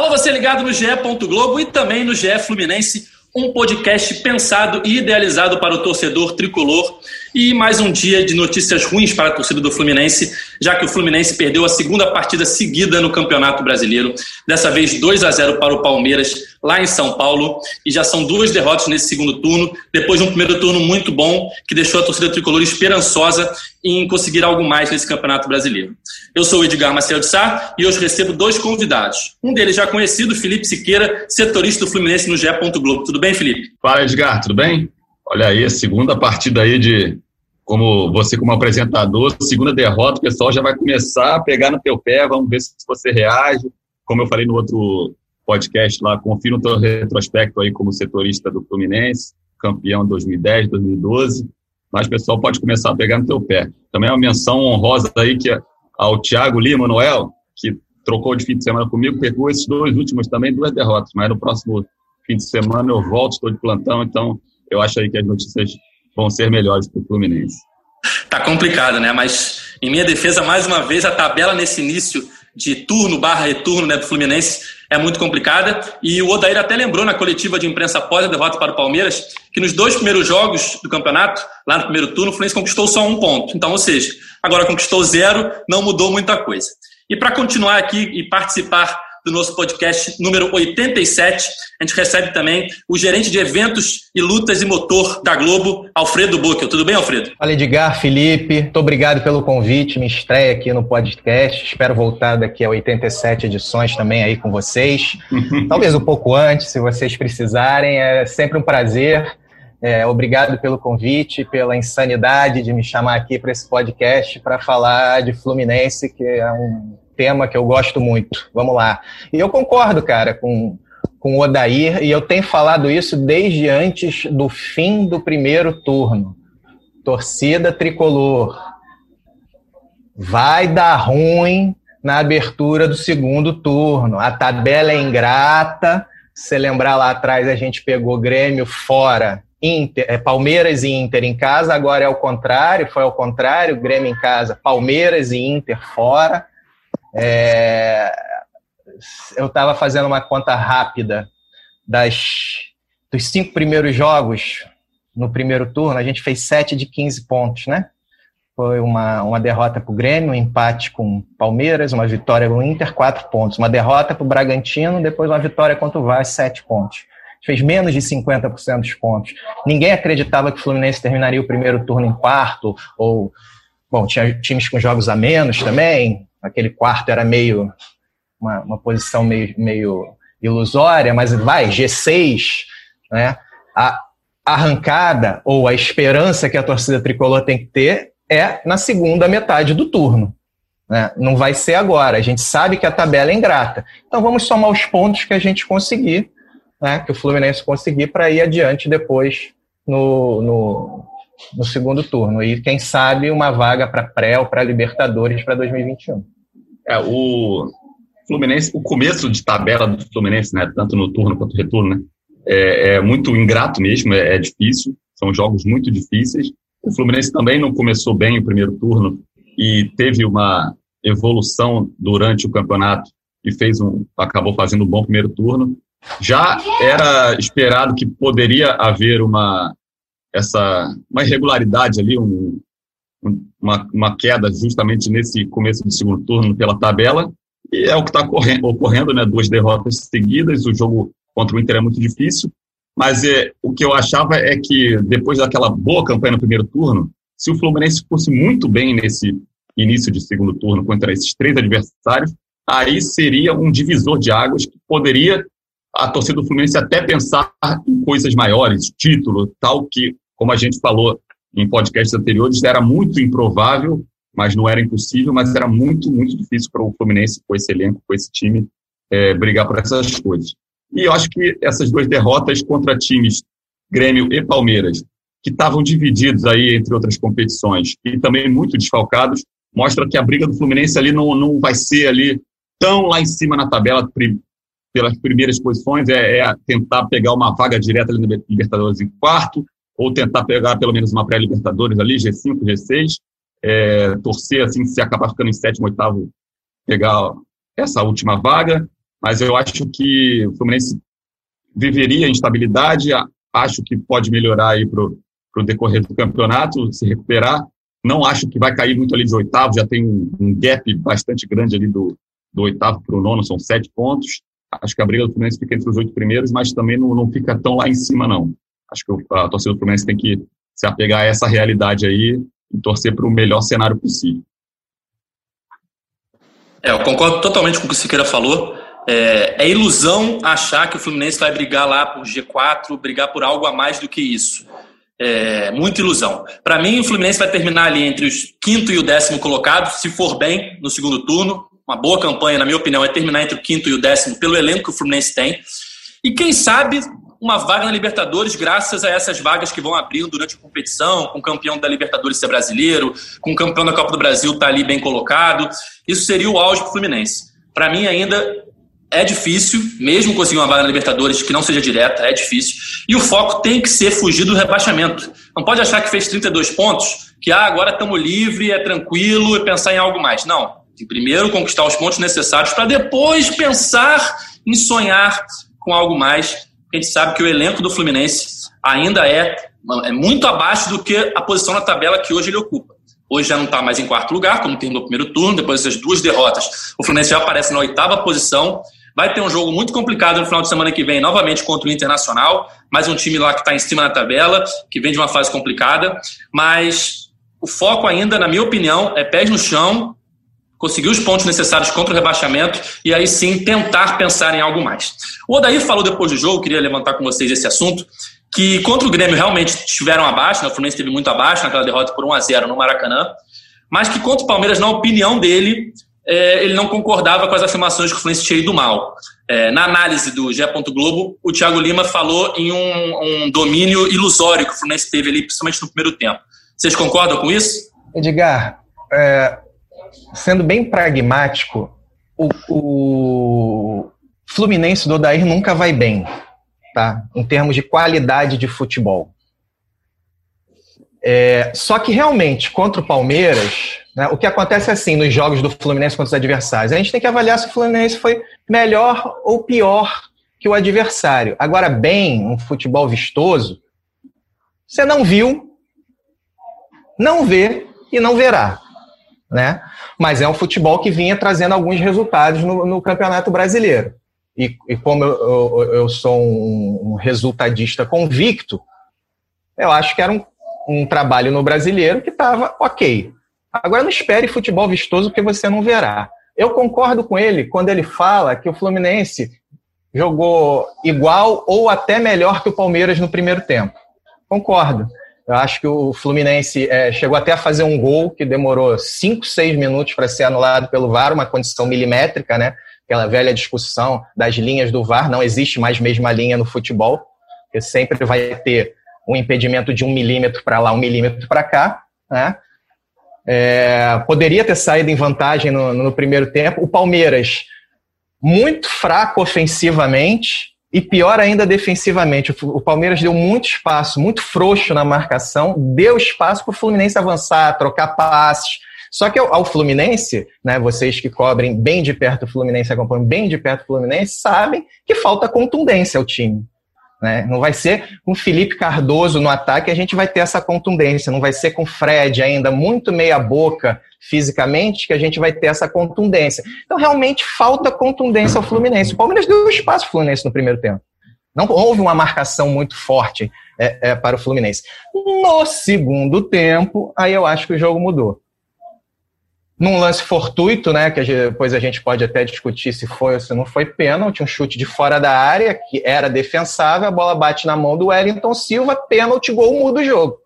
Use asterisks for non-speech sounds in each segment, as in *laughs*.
Alô, você ligado no GE. Globo e também no GE Fluminense, um podcast pensado e idealizado para o torcedor tricolor. E mais um dia de notícias ruins para a torcida do Fluminense, já que o Fluminense perdeu a segunda partida seguida no Campeonato Brasileiro. Dessa vez 2 a 0 para o Palmeiras, lá em São Paulo. E já são duas derrotas nesse segundo turno, depois de um primeiro turno muito bom, que deixou a torcida tricolor esperançosa em conseguir algo mais nesse Campeonato Brasileiro. Eu sou o Edgar Marcelo de Sá e hoje recebo dois convidados. Um deles já conhecido, Felipe Siqueira, setorista do Fluminense no GE. Globo. Tudo bem, Felipe? Fala, Edgar, tudo bem? Olha aí, segunda partida aí de como você como apresentador, segunda derrota, o pessoal já vai começar a pegar no teu pé, vamos ver se você reage. Como eu falei no outro podcast lá, confira no teu retrospecto aí como setorista do Fluminense, campeão 2010, 2012, mas o pessoal pode começar a pegar no teu pé. Também é uma menção honrosa aí que ao Thiago Lima Noel, que trocou de fim de semana comigo, pegou esses dois últimos também, duas derrotas, mas no próximo fim de semana eu volto, estou de plantão, então eu acho aí que as notícias vão ser melhores para o Fluminense. Tá complicado, né? Mas em minha defesa, mais uma vez, a tabela nesse início de turno barra retorno né, do Fluminense é muito complicada. E o Odair até lembrou na coletiva de imprensa após a derrota para o Palmeiras que nos dois primeiros jogos do campeonato, lá no primeiro turno, o Fluminense conquistou só um ponto. Então, ou seja, agora conquistou zero, não mudou muita coisa. E para continuar aqui e participar do nosso podcast número 87. A gente recebe também o gerente de eventos e lutas e motor da Globo, Alfredo Buckel. Tudo bem, Alfredo? Fala, Edgar, Felipe. Muito obrigado pelo convite. Me estreia aqui no podcast. Espero voltar daqui a 87 edições também aí com vocês. Talvez um pouco antes, se vocês precisarem. É sempre um prazer. É, obrigado pelo convite, pela insanidade de me chamar aqui para esse podcast para falar de Fluminense, que é um tema que eu gosto muito. Vamos lá. E eu concordo, cara, com, com o Odair, e eu tenho falado isso desde antes do fim do primeiro turno. Torcida tricolor. Vai dar ruim na abertura do segundo turno. A tabela é ingrata. Se lembrar lá atrás, a gente pegou Grêmio fora, Inter, é, Palmeiras e Inter em casa, agora é o contrário, foi ao contrário, Grêmio em casa, Palmeiras e Inter fora. É, eu estava fazendo uma conta rápida das, dos cinco primeiros jogos no primeiro turno, a gente fez 7 de 15 pontos, né? Foi uma, uma derrota para o Grêmio, um empate com o Palmeiras, uma vitória com o Inter, 4 pontos. Uma derrota para o Bragantino, depois uma vitória contra o Vasco, 7 pontos. Fez menos de 50% dos pontos. Ninguém acreditava que o Fluminense terminaria o primeiro turno em quarto, ou, bom, tinha times com jogos a menos também, aquele quarto era meio uma, uma posição meio, meio ilusória, mas vai, G6, né? A arrancada ou a esperança que a torcida tricolor tem que ter é na segunda metade do turno. Né? Não vai ser agora. A gente sabe que a tabela é ingrata. Então vamos somar os pontos que a gente conseguir, né? que o Fluminense conseguir, para ir adiante depois no, no, no segundo turno. E quem sabe uma vaga para pré ou para Libertadores para 2021. É, o Fluminense, o começo de tabela do Fluminense, né, tanto no turno quanto no retorno, né, é, é muito ingrato mesmo, é, é, difícil, são jogos muito difíceis. O Fluminense também não começou bem o primeiro turno e teve uma evolução durante o campeonato e fez um, acabou fazendo um bom primeiro turno. Já era esperado que poderia haver uma essa uma irregularidade ali, um, uma, uma queda justamente nesse começo do segundo turno pela tabela, e é o que está ocorrendo, né? Duas derrotas seguidas, o jogo contra o Inter é muito difícil, mas é, o que eu achava é que depois daquela boa campanha no primeiro turno, se o Fluminense fosse muito bem nesse início de segundo turno contra esses três adversários, aí seria um divisor de águas que poderia a torcida do Fluminense até pensar em coisas maiores, título, tal que, como a gente falou em podcasts anteriores, era muito improvável mas não era impossível, mas era muito, muito difícil para o Fluminense, com esse elenco, com esse time, é, brigar por essas coisas. E eu acho que essas duas derrotas contra times, Grêmio e Palmeiras, que estavam divididos aí entre outras competições e também muito desfalcados, mostra que a briga do Fluminense ali não, não vai ser ali tão lá em cima na tabela pelas primeiras posições, é, é tentar pegar uma vaga direta ali no Libertadores em quarto, ou tentar pegar pelo menos uma pré-Libertadores ali, G5, G6, é, torcer assim, se acabar ficando em sétimo, oitavo, pegar essa última vaga, mas eu acho que o Fluminense viveria instabilidade, acho que pode melhorar aí para o decorrer do campeonato, se recuperar, não acho que vai cair muito ali de oitavo, já tem um, um gap bastante grande ali do, do oitavo para o nono, são sete pontos, acho que a briga do Fluminense fica entre os oito primeiros, mas também não, não fica tão lá em cima, não. Acho que a torcida do Fluminense tem que se apegar a essa realidade aí e torcer para o melhor cenário possível. É, eu concordo totalmente com o que o Siqueira falou. É, é, ilusão achar que o Fluminense vai brigar lá por G4, brigar por algo a mais do que isso. É, muita ilusão. Para mim, o Fluminense vai terminar ali entre os quinto e o décimo colocado, se for bem no segundo turno. Uma boa campanha, na minha opinião, é terminar entre o quinto e o décimo pelo elenco que o Fluminense tem. E quem sabe uma vaga na Libertadores graças a essas vagas que vão abrindo durante a competição, com o campeão da Libertadores ser brasileiro, com o campeão da Copa do Brasil estar tá ali bem colocado. Isso seria o auge para o Fluminense. Para mim, ainda é difícil, mesmo conseguir uma vaga na Libertadores que não seja direta, é difícil. E o foco tem que ser fugir do rebaixamento. Não pode achar que fez 32 pontos, que ah, agora estamos livre, é tranquilo e pensar em algo mais. Não. Tem primeiro conquistar os pontos necessários para depois pensar em sonhar com algo mais a gente sabe que o elenco do Fluminense ainda é, é muito abaixo do que a posição na tabela que hoje ele ocupa. Hoje já não está mais em quarto lugar, como terminou o primeiro turno, depois dessas duas derrotas. O Fluminense já aparece na oitava posição. Vai ter um jogo muito complicado no final de semana que vem, novamente contra o Internacional. Mais um time lá que está em cima na tabela, que vem de uma fase complicada. Mas o foco ainda, na minha opinião, é pés no chão conseguir os pontos necessários contra o rebaixamento e aí sim tentar pensar em algo mais. O Odair falou depois do jogo, queria levantar com vocês esse assunto, que contra o Grêmio realmente estiveram abaixo, né? o Fluminense esteve muito abaixo naquela derrota por 1 a 0 no Maracanã, mas que contra o Palmeiras, na opinião dele, é, ele não concordava com as afirmações que o Fluminense tinha ido mal. É, na análise do G. Globo, o Thiago Lima falou em um, um domínio ilusório que o Fluminense teve ali, principalmente no primeiro tempo. Vocês concordam com isso? Edgar, é, sendo bem pragmático, o, o Fluminense do Odair nunca vai bem, tá? Em termos de qualidade de futebol. É, só que realmente, contra o Palmeiras, né, o que acontece é assim nos jogos do Fluminense contra os adversários. A gente tem que avaliar se o Fluminense foi melhor ou pior que o adversário. Agora, bem, um futebol vistoso, você não viu, não vê e não verá né? Mas é um futebol que vinha trazendo alguns resultados no, no Campeonato Brasileiro. E, e como eu, eu, eu, sou um, um resultadista convicto, eu acho que era um, um trabalho no brasileiro que estava ok. Agora não espere futebol vistoso porque você não verá. Eu concordo com ele quando ele fala que o Fluminense jogou igual ou até melhor que o Palmeiras no primeiro tempo. Concordo. Eu acho que o Fluminense é, chegou até a fazer um gol que demorou 5, 6 minutos para ser anulado pelo VAR, uma condição milimétrica, né? Aquela velha discussão das linhas do VAR, não existe mais mesma linha no futebol, porque sempre vai ter um impedimento de um milímetro para lá, um milímetro para cá, né? É, poderia ter saído em vantagem no, no primeiro tempo. O Palmeiras, muito fraco ofensivamente, e pior ainda defensivamente, o Palmeiras deu muito espaço, muito frouxo na marcação, deu espaço para o Fluminense avançar, trocar passes. Só que ao Fluminense, né, vocês que cobrem bem de perto o Fluminense, acompanham bem de perto o Fluminense, sabem que falta contundência ao time. Né? Não vai ser com Felipe Cardoso no ataque a gente vai ter essa contundência, não vai ser com Fred ainda muito meia boca fisicamente que a gente vai ter essa contundência. Então realmente falta contundência ao Fluminense. O Palmeiras deu espaço ao Fluminense no primeiro tempo. Não houve uma marcação muito forte é, é, para o Fluminense. No segundo tempo, aí eu acho que o jogo mudou num lance fortuito, né, que depois a gente pode até discutir se foi ou se não foi pênalti, um chute de fora da área, que era defensável, a bola bate na mão do Wellington Silva, pênalti, gol, muda o jogo.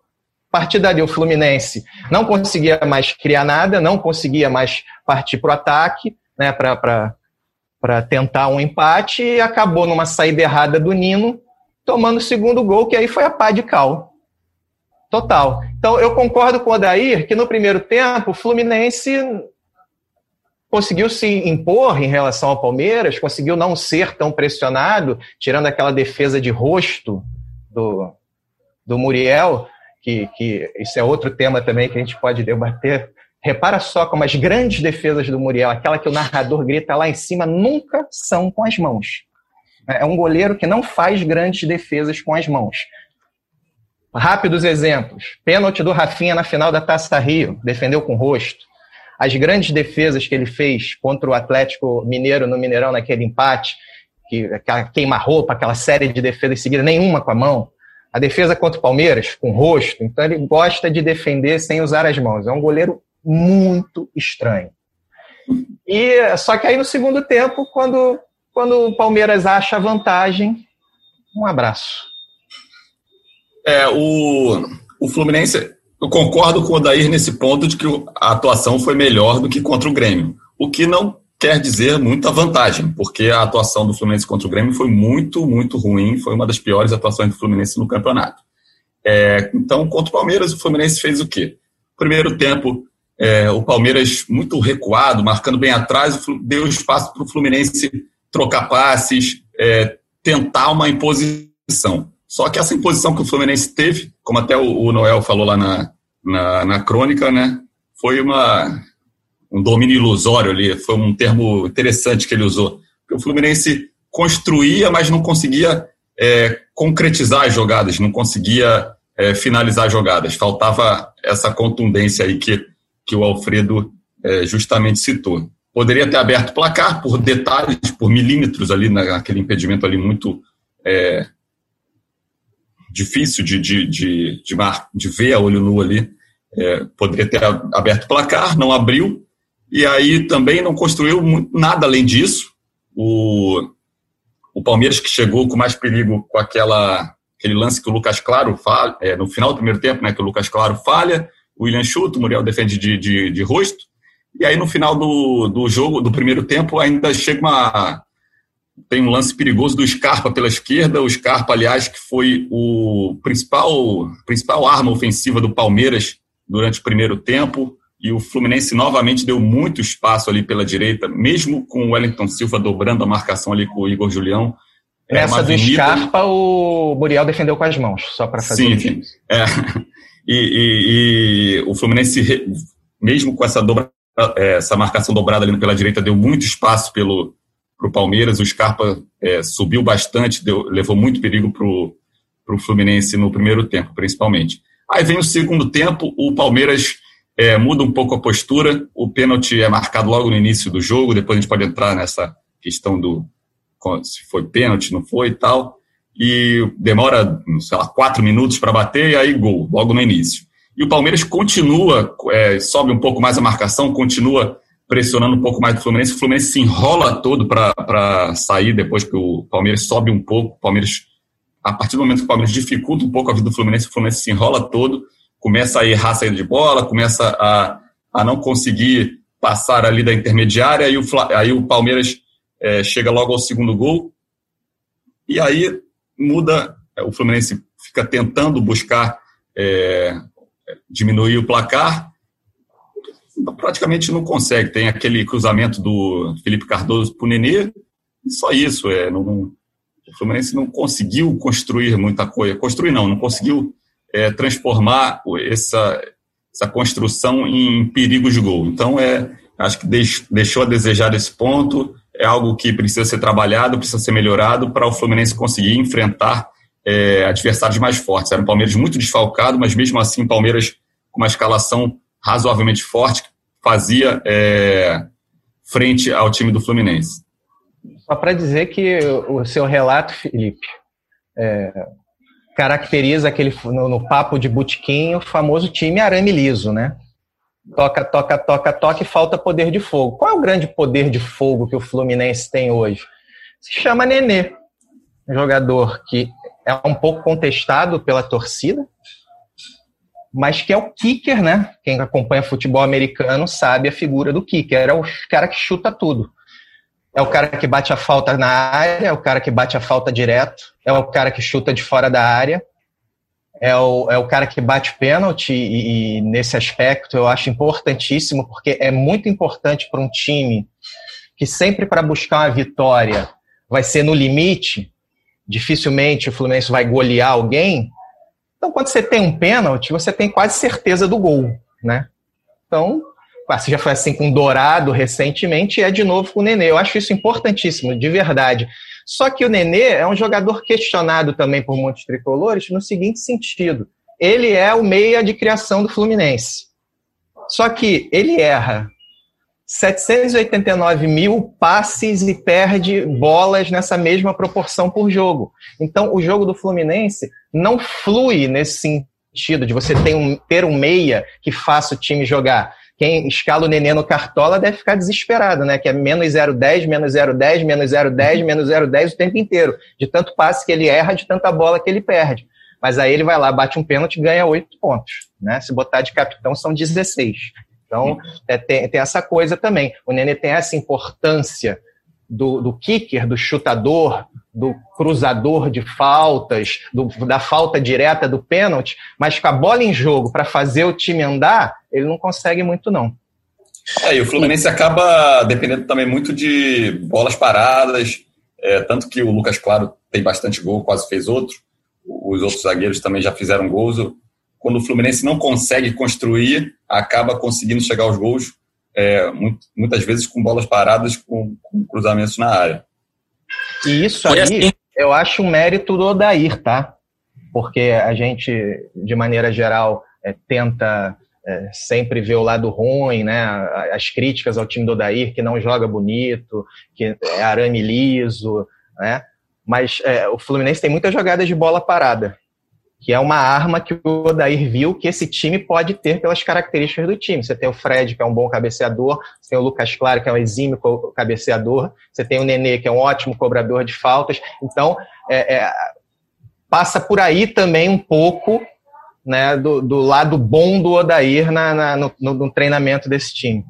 partir dali, o Fluminense não conseguia mais criar nada, não conseguia mais partir para o ataque, né, para tentar um empate, e acabou numa saída errada do Nino, tomando o segundo gol, que aí foi a pá de cal. Total. Então, eu concordo com o Odair que no primeiro tempo o Fluminense conseguiu se impor em relação ao Palmeiras, conseguiu não ser tão pressionado, tirando aquela defesa de rosto do, do Muriel, que, que isso é outro tema também que a gente pode debater. Repara só como as grandes defesas do Muriel, aquela que o narrador grita lá em cima, nunca são com as mãos. É um goleiro que não faz grandes defesas com as mãos. Rápidos exemplos. Pênalti do Rafinha na final da Taça Rio, defendeu com o rosto as grandes defesas que ele fez contra o Atlético Mineiro no Mineirão naquele empate, que aquela queima-roupa, aquela série de defesas seguida, nenhuma com a mão. A defesa contra o Palmeiras, com o rosto. Então ele gosta de defender sem usar as mãos. É um goleiro muito estranho. E só que aí no segundo tempo, quando, quando o Palmeiras acha vantagem, um abraço. É, o, o Fluminense eu concordo com o Odair nesse ponto de que a atuação foi melhor do que contra o Grêmio. O que não quer dizer muita vantagem, porque a atuação do Fluminense contra o Grêmio foi muito, muito ruim, foi uma das piores atuações do Fluminense no campeonato. É, então, contra o Palmeiras, o Fluminense fez o quê? Primeiro tempo, é, o Palmeiras muito recuado, marcando bem atrás, deu espaço para o Fluminense trocar passes, é, tentar uma imposição. Só que essa imposição que o Fluminense teve, como até o, Noel falou lá na, na, na crônica, né, foi uma, um domínio ilusório ali, foi um termo interessante que ele usou. Porque o Fluminense construía, mas não conseguia é, concretizar as jogadas, não conseguia é, finalizar as jogadas. Faltava essa contundência aí que, que o Alfredo é, justamente citou. Poderia ter aberto placar por detalhes, por milímetros ali naquele impedimento ali muito é, difícil de, de, de, de, mar, de ver a olho nu ali. É, poderia ter aberto o placar, não abriu, e aí também não construiu nada além disso. O, o Palmeiras que chegou com mais perigo com aquela, aquele lance que o Lucas Claro falha, é, no final do primeiro tempo, né, que o Lucas Claro falha, o William chuta, o Muriel defende de, de, de rosto, e aí no final do, do jogo, do primeiro tempo, ainda chega uma, tem um lance perigoso do Scarpa pela esquerda. O Scarpa, aliás, que foi o principal, principal arma ofensiva do Palmeiras durante o primeiro tempo. E o Fluminense novamente deu muito espaço ali pela direita, mesmo com o Wellington Silva dobrando a marcação ali com o Igor Julião. É Nessa do Scarpa, o Muriel defendeu com as mãos, só para fazer Sim, sim. É. *laughs* E, e, e, o Fluminense, mesmo com essa, dobra, é, essa marcação dobrada ali pela direita, deu muito espaço pelo, para o Palmeiras. O Scarpa é, subiu bastante, deu, levou muito perigo para o Fluminense no primeiro tempo, principalmente. Aí vem o segundo tempo, o Palmeiras é, muda um pouco a postura, o pênalti é marcado logo no início do jogo, depois a gente pode entrar nessa questão do se foi pênalti, não foi e tal, e demora, sei lá, quatro minutos para bater e aí gol, logo no início. E o Palmeiras continua, é, sobe um pouco mais a marcação, continua pressionando um pouco mais do Fluminense. O Fluminense se enrola todo para sair depois que o Palmeiras sobe um pouco. O Palmeiras, a partir do momento que o Palmeiras dificulta um pouco a vida do Fluminense, o Fluminense se enrola todo, começa a errar a saída de bola, começa a, a não conseguir passar ali da intermediária, aí o, aí o Palmeiras é, chega logo ao segundo gol, e aí muda, é, o Fluminense fica tentando buscar é, diminuir o placar, praticamente não consegue. Tem aquele cruzamento do Felipe Cardoso para o Nenê, e só isso. É, não, o Fluminense não conseguiu construir muita coisa. Construir não, não conseguiu é, transformar essa, essa construção em perigos de gol. Então, é, acho que deixou a desejar esse ponto. É algo que precisa ser trabalhado, precisa ser melhorado para o Fluminense conseguir enfrentar é, adversários mais fortes. Era um Palmeiras muito desfalcado, mas mesmo assim, Palmeiras com uma escalação razoavelmente forte, que fazia é, frente ao time do Fluminense. Só para dizer que o seu relato, Felipe, é, caracteriza aquele no, no, papo de butiquinho o famoso time arame liso, né? Toca, toca, toca, toca e falta poder de fogo. Qual é o grande poder de fogo que o Fluminense tem hoje? Se chama Nenê, um jogador que é um pouco contestado pela torcida, mas que é o kicker, né? Quem acompanha futebol americano sabe a figura do kicker. É o cara que chuta tudo. É o cara que bate a falta na área, é o cara que bate a falta direto, é o cara que chuta de fora da área, é o, é o cara que bate pênalti, e, e nesse aspecto eu acho importantíssimo, porque é muito importante para um time que sempre para buscar uma vitória vai ser no limite, dificilmente o Fluminense vai golear alguém. Então, quando você tem um pênalti, você tem quase certeza do gol, né? Então, você já foi assim com o Dourado recentemente e é de novo com o Nenê. Eu acho isso importantíssimo, de verdade. Só que o Nenê é um jogador questionado também por muitos tricolores no seguinte sentido: ele é o meia de criação do Fluminense. Só que ele erra 789 mil passes e perde bolas nessa mesma proporção por jogo. Então, o jogo do Fluminense não flui nesse sentido de você ter um, ter um meia que faça o time jogar quem escala o nenê no cartola deve ficar desesperado, né? Que é menos 0,10, menos 0,10, menos 0,10, menos 0,10 o tempo inteiro. De tanto passe que ele erra, de tanta bola que ele perde. Mas aí ele vai lá, bate um pênalti e ganha 8 pontos. Né? Se botar de capitão, são 16. Então, é, tem, tem essa coisa também. O Nenê tem essa importância do, do kicker, do chutador, do cruzador de faltas, do, da falta direta do pênalti, mas com a bola em jogo para fazer o time andar, ele não consegue muito, não. É, e o Fluminense acaba dependendo também muito de bolas paradas, é, tanto que o Lucas Claro tem bastante gol, quase fez outro, os outros zagueiros também já fizeram gols. Quando o Fluminense não consegue construir, acaba conseguindo chegar aos gols é, muitas vezes com bolas paradas, com, com, cruzamentos na área. E isso aí, assim. eu acho um mérito do Odair, tá? Porque a gente, de maneira geral, é, tenta é, sempre ver o lado ruim, né? As críticas ao time do Odair, que não joga bonito, que é arame liso, né? Mas é, o Fluminense tem muitas jogadas de bola parada que é uma arma que o Odair viu que esse time pode ter pelas características do time. Você tem o Fred, que é um bom cabeceador, você tem o Lucas Claro, que é um exímio cabeceador, você tem o Nenê, que é um ótimo cobrador de faltas. Então, é, é, passa por aí também um pouco né, do, do lado bom do Odair na, na no, no, treinamento desse time.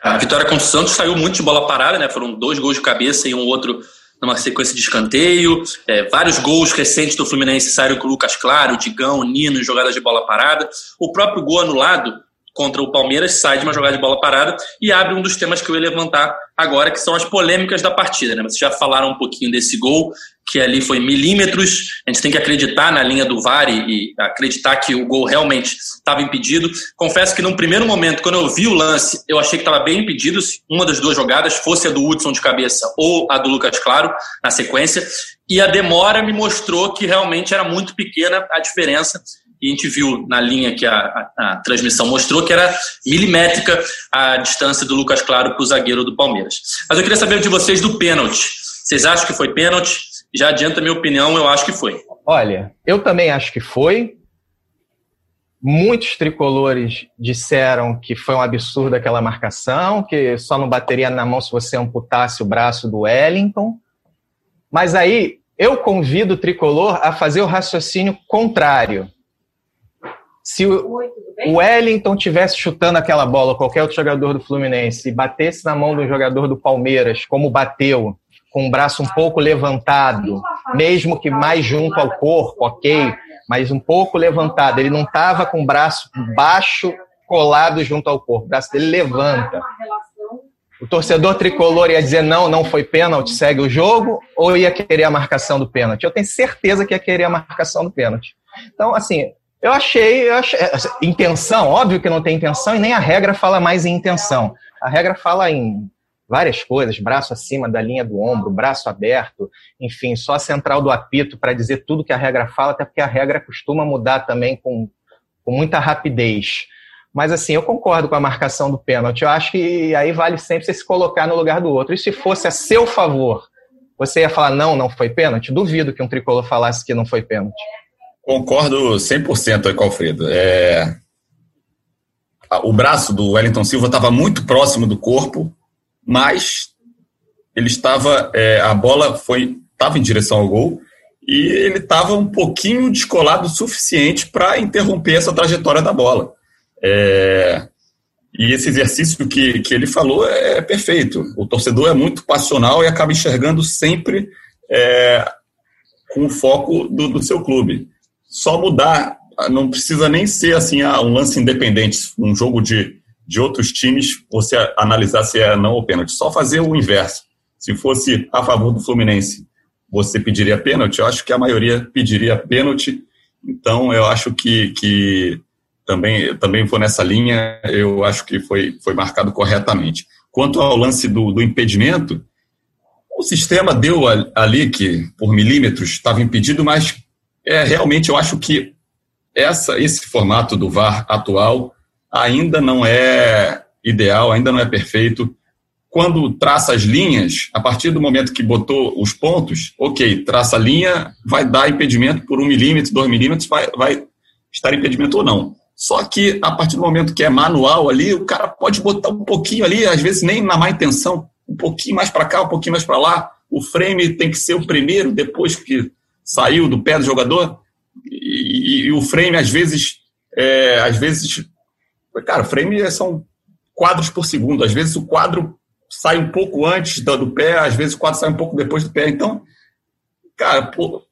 A vitória contra o Santos saiu muito de bola parada, né? Foram dois gols de cabeça e um outro numa sequência de escanteio. É, vários gols recentes do Fluminense saíram com o Lucas Claro, Digão, Nino jogadas de bola parada. O próprio gol anulado contra o Palmeiras sai de uma jogada de bola parada e abre um dos temas que eu ia levantar agora, que são as polêmicas da partida. Né? Vocês já falaram um pouquinho desse gol, que ali foi milímetros. A gente tem que acreditar na linha do VAR e, acreditar que o gol realmente estava impedido. Confesso que num primeiro momento, quando eu vi o lance, eu achei que estava bem impedido se uma das duas jogadas fosse a do Hudson de cabeça ou a do Lucas Claro na sequência. E a demora me mostrou que realmente era muito pequena a diferença e a gente viu na linha que a, a, a, transmissão mostrou que era milimétrica a distância do Lucas Claro para o zagueiro do Palmeiras. Mas eu queria saber de vocês do pênalti. Vocês acham que foi pênalti? Já adianta a minha opinião, eu acho que foi. Olha, eu também acho que foi. Muitos tricolores disseram que foi um absurdo aquela marcação, que só não bateria na mão se você amputasse o braço do Wellington. Mas aí eu convido o tricolor a fazer o raciocínio contrário. Se o, Wellington tivesse chutando aquela bola, qualquer outro jogador do Fluminense, e batesse na mão do jogador do Palmeiras, como bateu, com o braço um pouco levantado, mesmo que mais junto ao corpo, ok, mas um pouco levantado, ele não estava com o braço baixo colado junto ao corpo, o braço dele levanta. O torcedor tricolor ia dizer não, não foi pênalti, segue o jogo, ou ia querer a marcação do pênalti? Eu tenho certeza que ia querer a marcação do pênalti. Então, assim, eu achei, eu achei, assim, intenção, óbvio que não tem intenção e nem a regra fala mais em intenção. A regra fala em várias coisas, braço acima da linha do ombro, braço aberto, enfim, só a central do apito para dizer tudo que a regra fala, até porque a regra costuma mudar também com, com muita rapidez. Mas assim, eu concordo com a marcação do pênalti. Eu acho que aí vale sempre você se colocar no lugar do outro. E se fosse a seu favor, você ia falar não, não foi pênalti? Duvido que um tricolor falasse que não foi pênalti. Concordo 100% com o Alfredo. É... O braço do Wellington Silva estava muito próximo do corpo, mas ele estava. É, a bola foi estava em direção ao gol e ele estava um pouquinho descolado o suficiente para interromper essa trajetória da bola. É, e esse exercício que, que ele falou é perfeito. O torcedor é muito passional e acaba enxergando sempre é, com o foco do, do, seu clube. Só mudar, não precisa nem ser assim ah, um lance independente, um jogo de, de outros times, você analisar se é não ou pênalti. Só fazer o inverso. Se fosse a favor do Fluminense, você pediria pênalti? Eu acho que a maioria pediria pênalti. Então, eu acho que, que também, também foi nessa linha, eu acho que foi, foi marcado corretamente. Quanto ao lance do, do impedimento, o sistema deu ali que, por milímetros, estava impedido, mas é, realmente eu acho que essa, esse formato do VAR atual ainda não é ideal, ainda não é perfeito. Quando traça as linhas, a partir do momento que botou os pontos, ok, traça a linha, vai dar impedimento por um milímetro, dois milímetros, vai, vai estar impedimento ou não. Só que a partir do momento que é manual ali, o cara pode botar um pouquinho ali, às vezes nem na má intenção, um pouquinho mais para cá, um pouquinho mais para lá. O frame tem que ser o primeiro depois que saiu do pé do jogador. E, e, o frame às vezes, é, às vezes, cara, frame são quadros por segundo. Às vezes o quadro sai um pouco antes do pé, às vezes o quadro sai um pouco depois do pé. Então, cara, pô,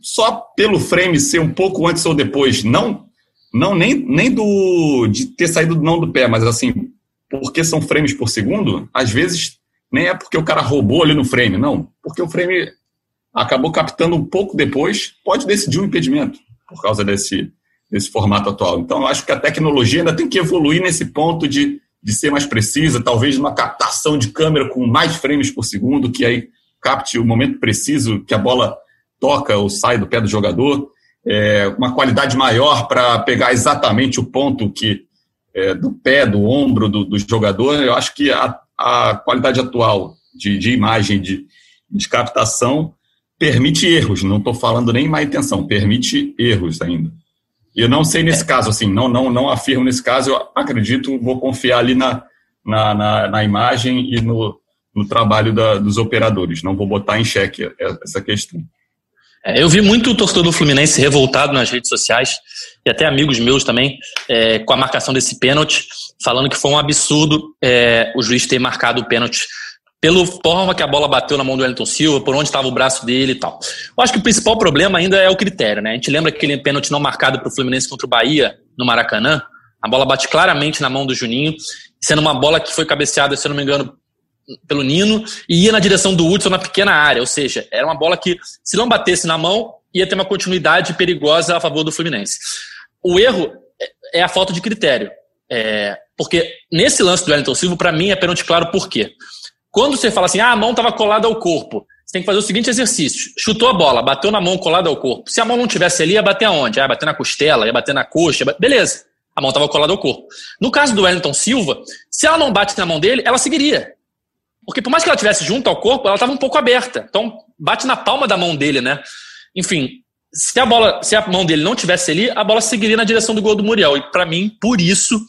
só pelo frame ser um pouco antes ou depois, não não, nem, nem do de ter saído não do pé, mas assim, porque são frames por segundo, às vezes nem é porque o cara roubou ali no frame, não. Porque o frame acabou captando um pouco depois, pode decidir um impedimento por causa desse, desse formato atual. Então, eu acho que a tecnologia ainda tem que evoluir nesse ponto de, de ser mais precisa, talvez numa captação de câmera com mais frames por segundo, que aí capte o momento preciso que a bola toca ou sai do pé do jogador é, uma qualidade maior para pegar exatamente o ponto que é, do pé, do ombro do, do, jogador. Eu acho que a, a qualidade atual de, de imagem, de, de captação, permite erros. Não estou falando nem má intenção, permite erros ainda. E eu não sei nesse caso, assim, não, não, não afirmo nesse caso, eu acredito, vou confiar ali na, na, na, na imagem e no, no trabalho da, dos operadores. Não vou botar em xeque essa questão. É, eu vi muito o torcedor do Fluminense revoltado nas redes sociais, e até amigos meus também, é, com a marcação desse pênalti, falando que foi um absurdo é, o juiz ter marcado o pênalti pela forma que a bola bateu na mão do Wellington Silva, por onde estava o braço dele e tal. Eu acho que o principal problema ainda é o critério, né? A gente lembra aquele pênalti não marcado para o Fluminense contra o Bahia, no Maracanã, a bola bate claramente na mão do Juninho, sendo uma bola que foi cabeceada, se eu não me engano, pelo Nino e ia na direção do Hudson na pequena área, ou seja, era uma bola que, se não batesse na mão, ia ter uma continuidade perigosa a favor do Fluminense. O erro é a falta de critério. É, porque nesse lance do Wellington Silva, para mim, é pênalti claro por quê? Quando você fala assim, ah, a mão estava colada ao corpo, você tem que fazer o seguinte exercício: chutou a bola, bateu na mão colada ao corpo. Se a mão não tivesse ali, ia bater aonde? Ah, ia bater na costela, ia bater na coxa, beleza. A mão estava colada ao corpo. No caso do Wellington Silva, se ela não bate na mão dele, ela seguiria. Porque por mais que ela tivesse junto ao corpo, ela estava um pouco aberta. Então, bate na palma da mão dele, né? Enfim, se a bola, se a mão dele não tivesse ali, a bola seguiria na direção do gol do Muriel. E para mim, por isso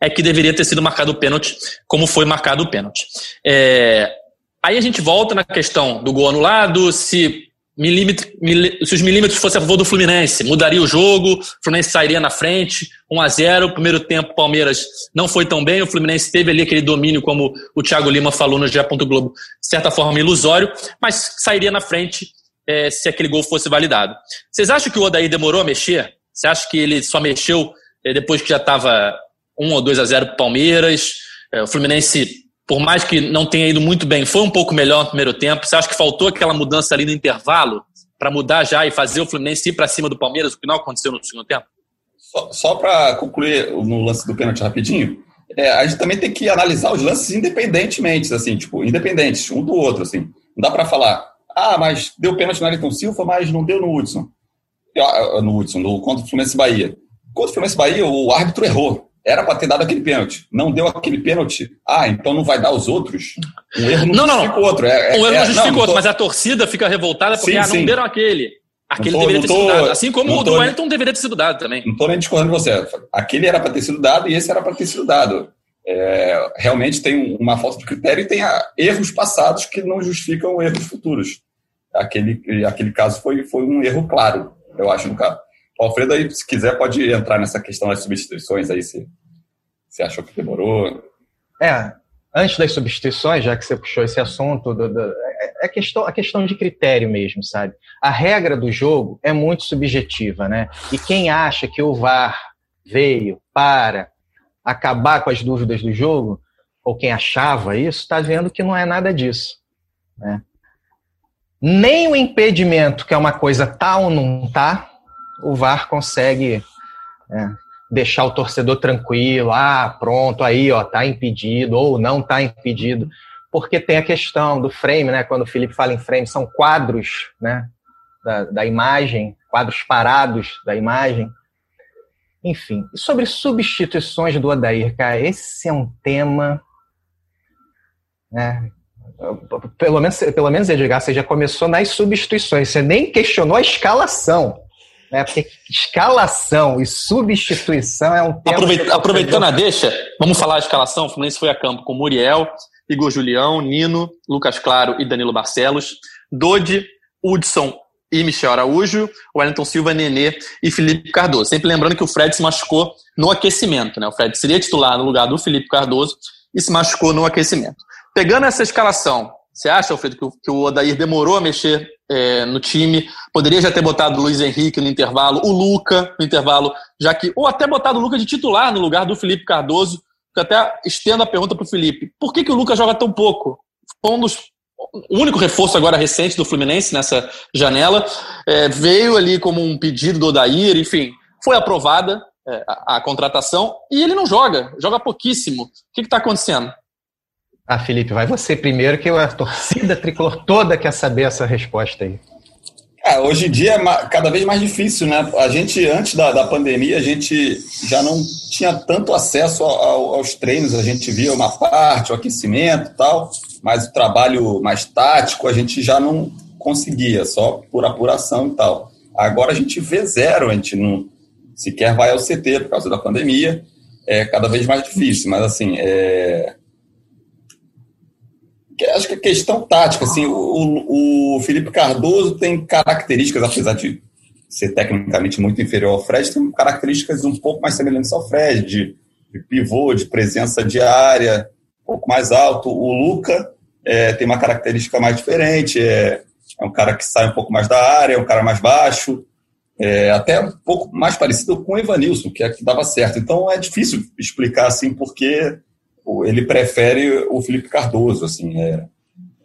é que deveria ter sido marcado o pênalti, como foi marcado o pênalti. É... Aí a gente volta na questão do gol anulado, se milímetro, se os milímetros fossem a favor do Fluminense, mudaria o jogo, o Fluminense sairia na frente, 1 a 0 Primeiro tempo, Palmeiras não foi tão bem, o Fluminense teve ali aquele domínio, como o Thiago Lima falou no GE. Globo, de certa forma ilusório, mas sairia na frente é, se aquele gol fosse validado. Vocês acham que o Odaí demorou a mexer? Você acha que ele só mexeu é, depois que já estava 1 ou 2 a 0 para Palmeiras? É, o Fluminense por mais que não tenha ido muito bem, foi um pouco melhor no primeiro tempo. Você acha que faltou aquela mudança ali no intervalo para mudar já e fazer o Fluminense ir para cima do Palmeiras, o que não aconteceu no segundo tempo? Só, só para concluir no lance do pênalti rapidinho, é, a gente também tem que analisar os lances independentemente, assim, tipo, independentes, um do outro, assim. Não dá para falar, ah, mas deu pênalti no Ayrton Silva, mas não deu no Hudson. No Hudson, no, contra o Fluminense Bahia. Contra o Fluminense Bahia, o árbitro errou era para ter dado aquele pênalti. Não deu aquele pênalti. Ah, então não vai dar os outros? Um erro não, não justifica o outro. É, um erro é, não justifica o outro, tô... mas a torcida fica revoltada porque sim, ah, não deram aquele. Aquele tô, deveria ter tô, sido dado. Assim como o do Wellington deveria ter sido dado também. Não estou nem discordando de você. Aquele era para ter sido dado e esse era para ter sido dado. É, realmente tem uma falta de critério e tem erros passados que não justificam erros futuros. aquele, aquele caso foi, foi um erro claro, eu acho, no caso. O Alfredo aí, se quiser, pode entrar nessa questão das substituições aí, se, se achou que demorou. É, antes das substituições, já que você puxou esse assunto, do, do, é, é questão, a questão de critério mesmo, sabe? A regra do jogo é muito subjetiva, né? E quem acha que o VAR veio para acabar com as dúvidas do jogo, ou quem achava isso, está vendo que não é nada disso. Né? Nem o impedimento, que é uma coisa tá ou não tá, o VAR consegue é, deixar o torcedor tranquilo, ah, pronto, aí, ó, tá impedido, ou não tá impedido, porque tem a questão do frame, né? Quando o Felipe fala em frame, são quadros, né? Da, da imagem, quadros parados da imagem. Enfim, sobre substituições do Odair, cara, esse é um tema, né? Pelo menos, pelo menos Edgar, você já começou nas substituições, você nem questionou a escalação. Né? Porque escalação e substituição é um tema. Aproveitando, aproveitando a deixa, vamos falar a escalação. O Fluminense foi a campo com Muriel, Igor Julião, Nino, Lucas Claro e Danilo Barcelos, Dodi, Hudson e Michel Araújo, Wellington Silva, Nenê e Felipe Cardoso. Sempre lembrando que o Fred se machucou no aquecimento. Né? O Fred seria titular no lugar do Felipe Cardoso e se machucou no aquecimento. Pegando essa escalação, você acha, Alfredo, que o Odair demorou a mexer é, no time? Poderia já ter botado o Luiz Henrique no intervalo, o Luca no intervalo, já que. Ou até botado o Luca de titular no lugar do Felipe Cardoso. Eu até estendo a pergunta para o Felipe: por que, que o Luca joga tão pouco? Foi um dos o único reforço agora recente do Fluminense nessa janela. É, veio ali como um pedido do Odair, enfim, foi aprovada é, a, a, contratação e ele não joga, joga pouquíssimo. O que está acontecendo? Ah, Felipe, vai você primeiro, que a torcida tricolor toda quer saber essa resposta aí. É, hoje em dia é cada vez mais difícil, né? A gente, antes da, da pandemia, a gente já não tinha tanto acesso ao, aos treinos, a gente via uma parte, o aquecimento e tal, mas o trabalho mais tático a gente já não conseguia, só por apuração e tal. Agora a gente vê zero, a gente não sequer vai ao CT por causa da pandemia, é cada vez mais difícil, mas assim, é, acho que a questão tática, assim, o, o Felipe Cardoso tem características, apesar de ser tecnicamente muito inferior ao Fred, tem características um pouco mais semelhantes ao Fred, de, de pivô, de presença de área, um pouco mais alto. O Luca é, tem uma característica mais diferente, é, é, um cara que sai um pouco mais da área, é um cara mais baixo, é, até um pouco mais parecido com o Evanilson, que é que dava certo. Então é difícil explicar assim porque ele prefere o Felipe Cardoso, assim, é,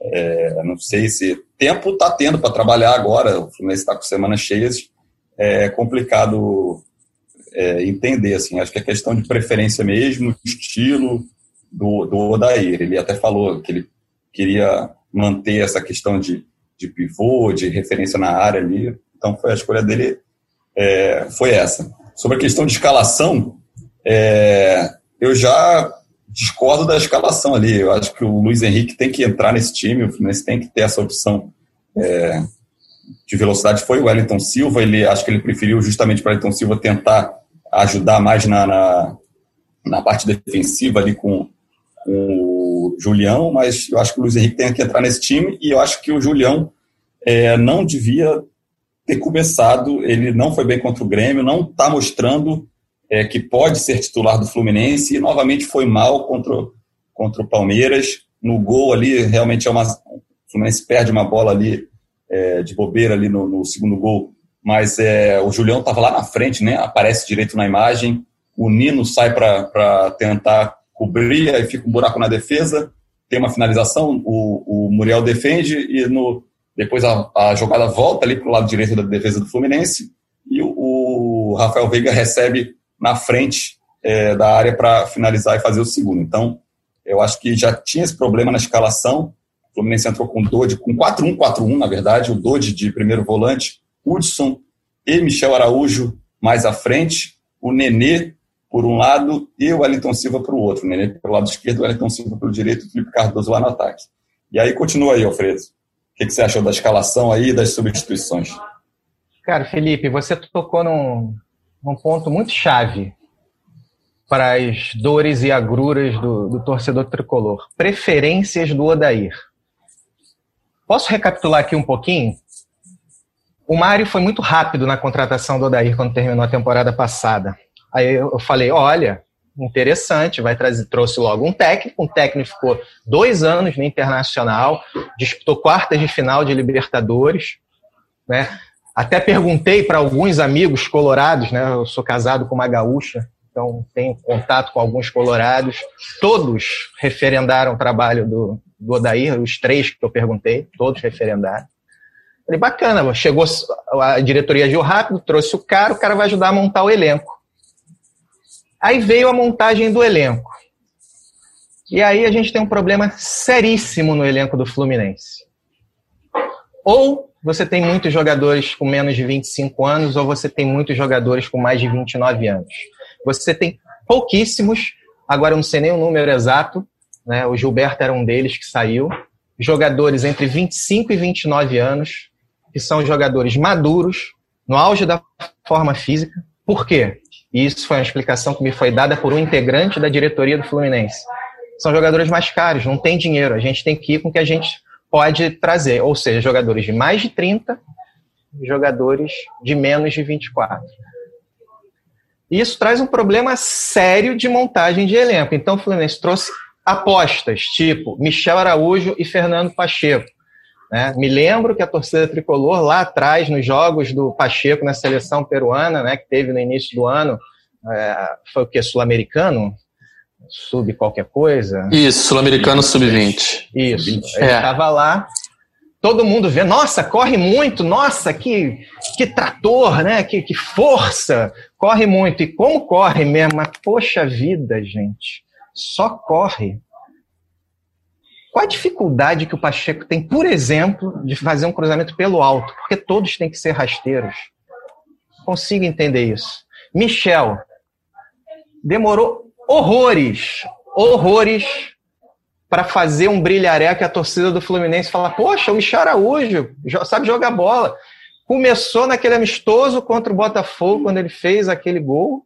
é, não sei se tempo está tendo para trabalhar agora, o Fluminense está com semanas cheias, é complicado é, entender, assim, acho que é questão de preferência mesmo, estilo do, do Odair, ele até falou que ele queria manter essa questão de, de pivô, de referência na área ali, então foi a escolha dele, é, foi essa. Sobre a questão de escalação, é, eu já discordo da escalação ali. Eu acho que o Luiz Henrique tem que entrar nesse time, o Fluminense tem que ter essa opção é, de velocidade. Foi o Wellington Silva, ele acho que ele preferiu justamente para o Wellington Silva tentar ajudar mais na, na, na parte defensiva ali com, com, o Julião, mas eu acho que o Luiz Henrique tem que entrar nesse time e eu acho que o Julião é, não devia ter começado, ele não foi bem contra o Grêmio, não está mostrando é, que pode ser titular do Fluminense e novamente foi mal contra, contra o Palmeiras. No gol ali, realmente é uma. O Fluminense perde uma bola ali é, de bobeira ali no, no segundo gol, mas é, o Julião estava lá na frente, né? Aparece direito na imagem. O Nino sai para tentar cobrir, aí fica um buraco na defesa. Tem uma finalização, o, o Muriel defende e no, depois a, a jogada volta ali para o lado direito da defesa do Fluminense e o, o Rafael Veiga recebe na frente é, da área para finalizar e fazer o segundo. Então, eu acho que já tinha esse problema na escalação. O Fluminense entrou com Dodge, com 4-1-4-1, na verdade, o Dodge de primeiro volante, Hudson e Michel Araújo mais à frente, o Nenê por um lado e o Wellington Silva para o outro. O Nenê pelo lado esquerdo, o Wellington Silva pelo direito, o Felipe Cardoso lá no ataque. E aí continua aí, Alfredo. O que, que você achou da escalação aí e das substituições? Cara, Felipe, você tocou num, um ponto muito chave para as dores e agruras do, do torcedor tricolor. Preferências do Odair. Posso recapitular aqui um pouquinho? o Mário foi muito rápido na contratação do Odair quando terminou a temporada passada. Aí eu falei, olha, interessante, vai trazer, trouxe logo um técnico, um técnico ficou dois anos no Internacional, disputou quartas de final de Libertadores, né? Até perguntei para alguns amigos colorados, né? Eu sou casado com uma gaúcha, então tenho contato com alguns colorados. Todos referendaram o trabalho do, do Odair, os três que eu perguntei, todos referendaram. Falei, bacana, chegou a diretoria agiu rápido, trouxe o cara, o cara vai ajudar a montar o elenco. Aí veio a montagem do elenco. E aí a gente tem um problema seríssimo no elenco do Fluminense. Ou você tem muitos jogadores com menos de 25 anos, ou você tem muitos jogadores com mais de 29 anos. Você tem pouquíssimos, agora eu não sei nem o número exato, né? o Gilberto era um deles que saiu, jogadores entre 25 e 29 anos, que são jogadores maduros, no auge da forma física. Por quê? E isso foi uma explicação que me foi dada por um integrante da diretoria do Fluminense. São jogadores mais caros, não tem dinheiro. A gente tem que ir com o que a gente pode trazer. Ou seja, jogadores de mais de 30 e jogadores de menos de 24. E isso traz um problema sério de montagem de elenco. Então o Fluminense trouxe apostas, tipo Michel Araújo e Fernando Pacheco. Né? Me lembro que a torcida tricolor, lá atrás, nos jogos do Pacheco na seleção peruana, né, que teve no início do ano, é, foi o que? Sul-americano? Sub qualquer coisa? Isso, Sul-americano sub-20. Isso, ele estava é. lá, todo mundo vê, nossa, corre muito, nossa, que, que trator, né? Que, que força, corre muito. E como corre mesmo? Mas, poxa vida, gente, só corre. Qual a dificuldade que o Pacheco tem, por exemplo, de fazer um cruzamento pelo alto? Porque todos têm que ser rasteiros. Consigo entender isso. Michel demorou horrores, horrores para fazer um brilharé que a torcida do Fluminense fala: Poxa, o Michel Araújo sabe jogar bola. Começou naquele amistoso contra o Botafogo, quando ele fez aquele gol.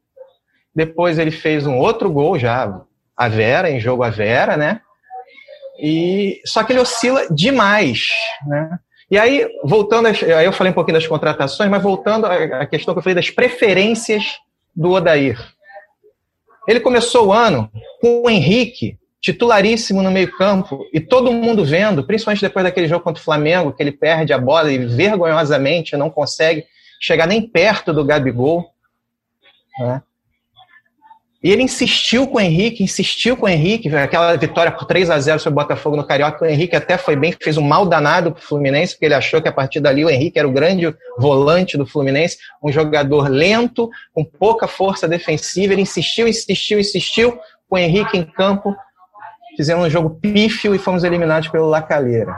Depois ele fez um outro gol já, a Vera, em jogo a Vera, né? E só que ele oscila demais, né? E aí, voltando, aí eu falei um pouquinho das contratações, mas voltando à questão que eu falei das preferências do Odair. Ele começou o ano com o Henrique titularíssimo no meio-campo e todo mundo vendo, principalmente depois daquele jogo contra o Flamengo, que ele perde a bola e vergonhosamente não consegue chegar nem perto do Gabigol. Né? E ele insistiu com o Henrique, insistiu com o Henrique, aquela vitória por 3 a 0 sobre o Botafogo no Carioca, o Henrique até foi bem, fez um mal danado para o Fluminense, porque ele achou que a partir dali o Henrique era o grande volante do Fluminense, um jogador lento, com pouca força defensiva, ele insistiu, insistiu, insistiu, com o Henrique em campo, fizemos um jogo pífio e fomos eliminados pelo Lacalheira.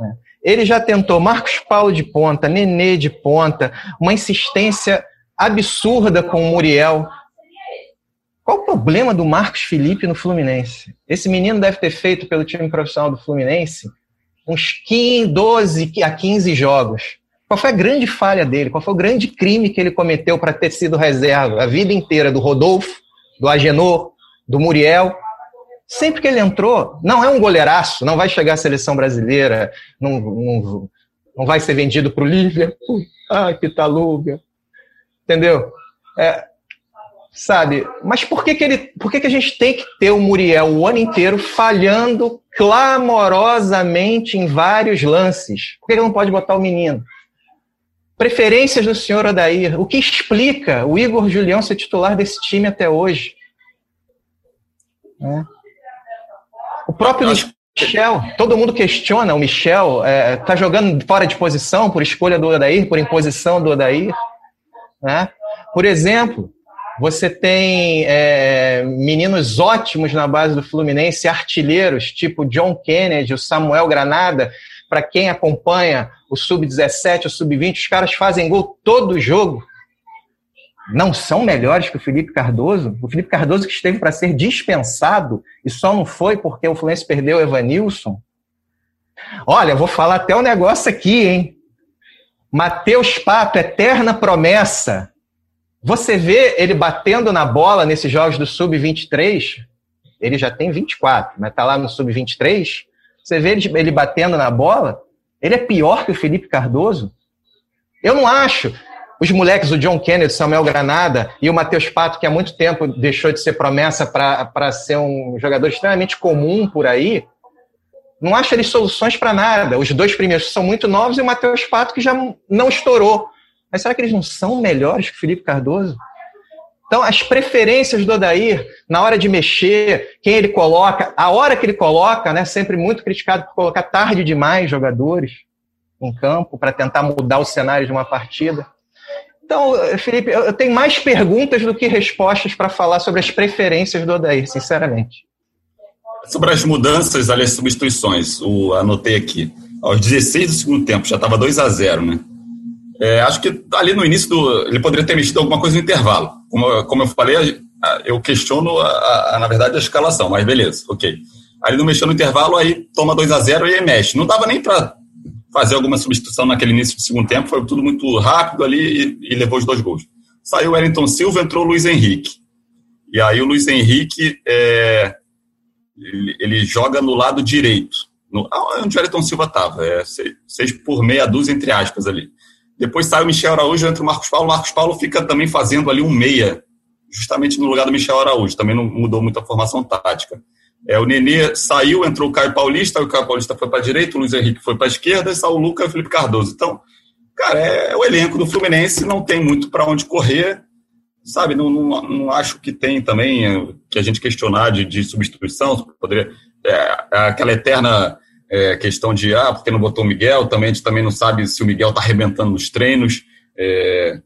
Né? Ele já tentou Marcos Paulo de ponta, Nenê de ponta, uma insistência absurda com o Muriel, qual o problema do Marcos Felipe no Fluminense? Esse menino deve ter feito pelo time profissional do Fluminense uns 15, 12 a 15 jogos. Qual foi a grande falha dele? Qual foi o grande crime que ele cometeu para ter sido reserva a vida inteira do Rodolfo, do Agenor, do Muriel? Sempre que ele entrou, não é um goleiraço, não vai chegar à seleção brasileira, não, não, não vai ser vendido para o Liverpool. Ai, Pitaluga. Entendeu? É, sabe? Mas por que, que, ele, por que, que a gente tem que ter o Muriel o ano inteiro falhando clamorosamente em vários lances? Por que ele não pode botar o menino? Preferências do senhor Odair. O que explica o Igor Julião ser titular desse time até hoje? É. O próprio Michel, todo mundo questiona o Michel, é, tá jogando fora de posição por escolha do Odair, por imposição do Odair. Né? Por exemplo, você tem é, meninos ótimos na base do Fluminense, artilheiros, tipo John Kennedy, o Samuel Granada. Para quem acompanha o Sub-17, o Sub-20, os caras fazem gol todo jogo. Não são melhores que o Felipe Cardoso? O Felipe Cardoso que esteve para ser dispensado e só não foi porque o Fluminense perdeu o Evanilson? Olha, vou falar até um negócio aqui, hein? Mateus Pato, eterna promessa você vê ele batendo na bola nesses jogos do Sub-23, ele já tem 24, mas está lá no Sub-23. Você vê ele, ele batendo na bola, ele é pior que o Felipe Cardoso. Eu não acho. Os moleques, o John Kennedy, Samuel Granada e o Matheus Pato, que há muito tempo deixou de ser promessa para ser um jogador extremamente comum por aí, não acho eles soluções para nada. Os dois primeiros são muito novos e o Matheus Pato, que já não estourou. Mas será que eles não são melhores que Felipe Cardoso? Então, as preferências do Odair, na hora de mexer, quem ele coloca, a hora que ele coloca, né, sempre muito criticado por colocar tarde demais jogadores em campo para tentar mudar o cenário de uma partida. Então, Felipe, eu tenho mais perguntas do que respostas para falar sobre as preferências do Odair, sinceramente. Sobre as mudanças, aliás, substituições, o, anotei aqui. Aos 16 do segundo tempo, já estava 2 a 0 né? É, acho que ali no início do. Ele poderia ter mexido alguma coisa no intervalo. Como, como eu falei, eu questiono, a, a, na verdade, a escalação, mas beleza, ok. Aí não mexeu no intervalo, aí toma 2 a 0 e aí mexe. Não dava nem para fazer alguma substituição naquele início do segundo tempo, foi tudo muito rápido ali e, e levou os dois gols. Saiu o Wellington Silva, entrou o Luiz Henrique. E aí o Luiz Henrique é, ele, ele, joga no lado direito, no, onde o Wellington Silva estava, é seis, seis por meia dúzia, entre aspas, ali. Depois sai o Michel Araújo, entra o Marcos Paulo. O Marcos Paulo fica também fazendo ali um meia, justamente no lugar do Michel Araújo. Também não mudou muito a formação tática. É, o Nenê saiu, entrou o Caio Paulista, o Caio Paulista foi para a direita, o Luiz Henrique foi para a esquerda, e saiu o Lucas e o Felipe Cardoso. Então, cara, é, o elenco do Fluminense não tem muito para onde correr, sabe? Não, não, não, acho que tem também é, que a gente questionar de, de substituição, poderia. É, é aquela eterna é, questão de, ah, porque não botou o Miguel, também a gente também não sabe se o Miguel está arrebentando nos treinos é,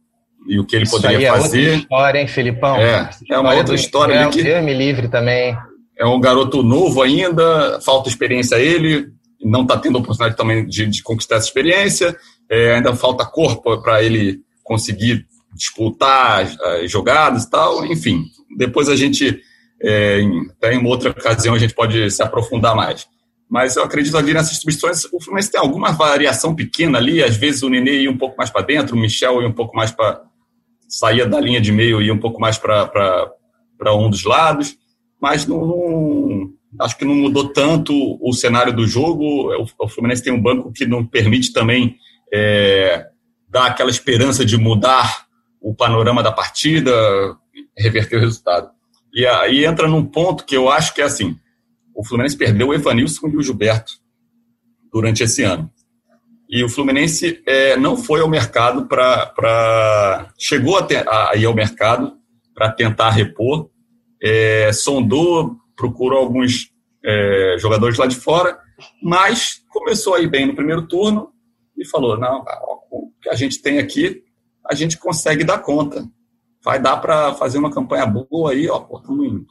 e o que ele Isso poderia é fazer. Outra história, hein, Felipão? É, é uma outra história. É, que Deus me livre também. É um garoto novo ainda, falta experiência a ele, não está tendo oportunidade também de, de conquistar essa experiência, é, ainda falta corpo para ele conseguir disputar as jogadas e tal, enfim. Depois a gente, é, em, até em uma outra ocasião, a gente pode se aprofundar mais. Mas eu acredito ali nessas substituições, o Fluminense tem alguma variação pequena ali, às vezes o Nenê ia um pouco mais para dentro, o Michel ia um pouco mais para. saía da linha de meio e ia um pouco mais para um dos lados, mas não, não, acho que não mudou tanto o cenário do jogo. O, o Fluminense tem um banco que não permite também é, dar aquela esperança de mudar o panorama da partida, reverter o resultado. E aí entra num ponto que eu acho que é assim o Fluminense perdeu o Evanilson e o Gilberto durante esse ano. E o Fluminense é, não foi ao mercado para. Chegou a, ter, a, ir ao mercado para tentar repor, é, sondou, procurou alguns é, jogadores lá de fora, mas começou a ir bem no primeiro turno e falou: não, o que a gente tem aqui, a gente consegue dar conta. Vai dar para fazer uma campanha boa aí, ó, estamos em,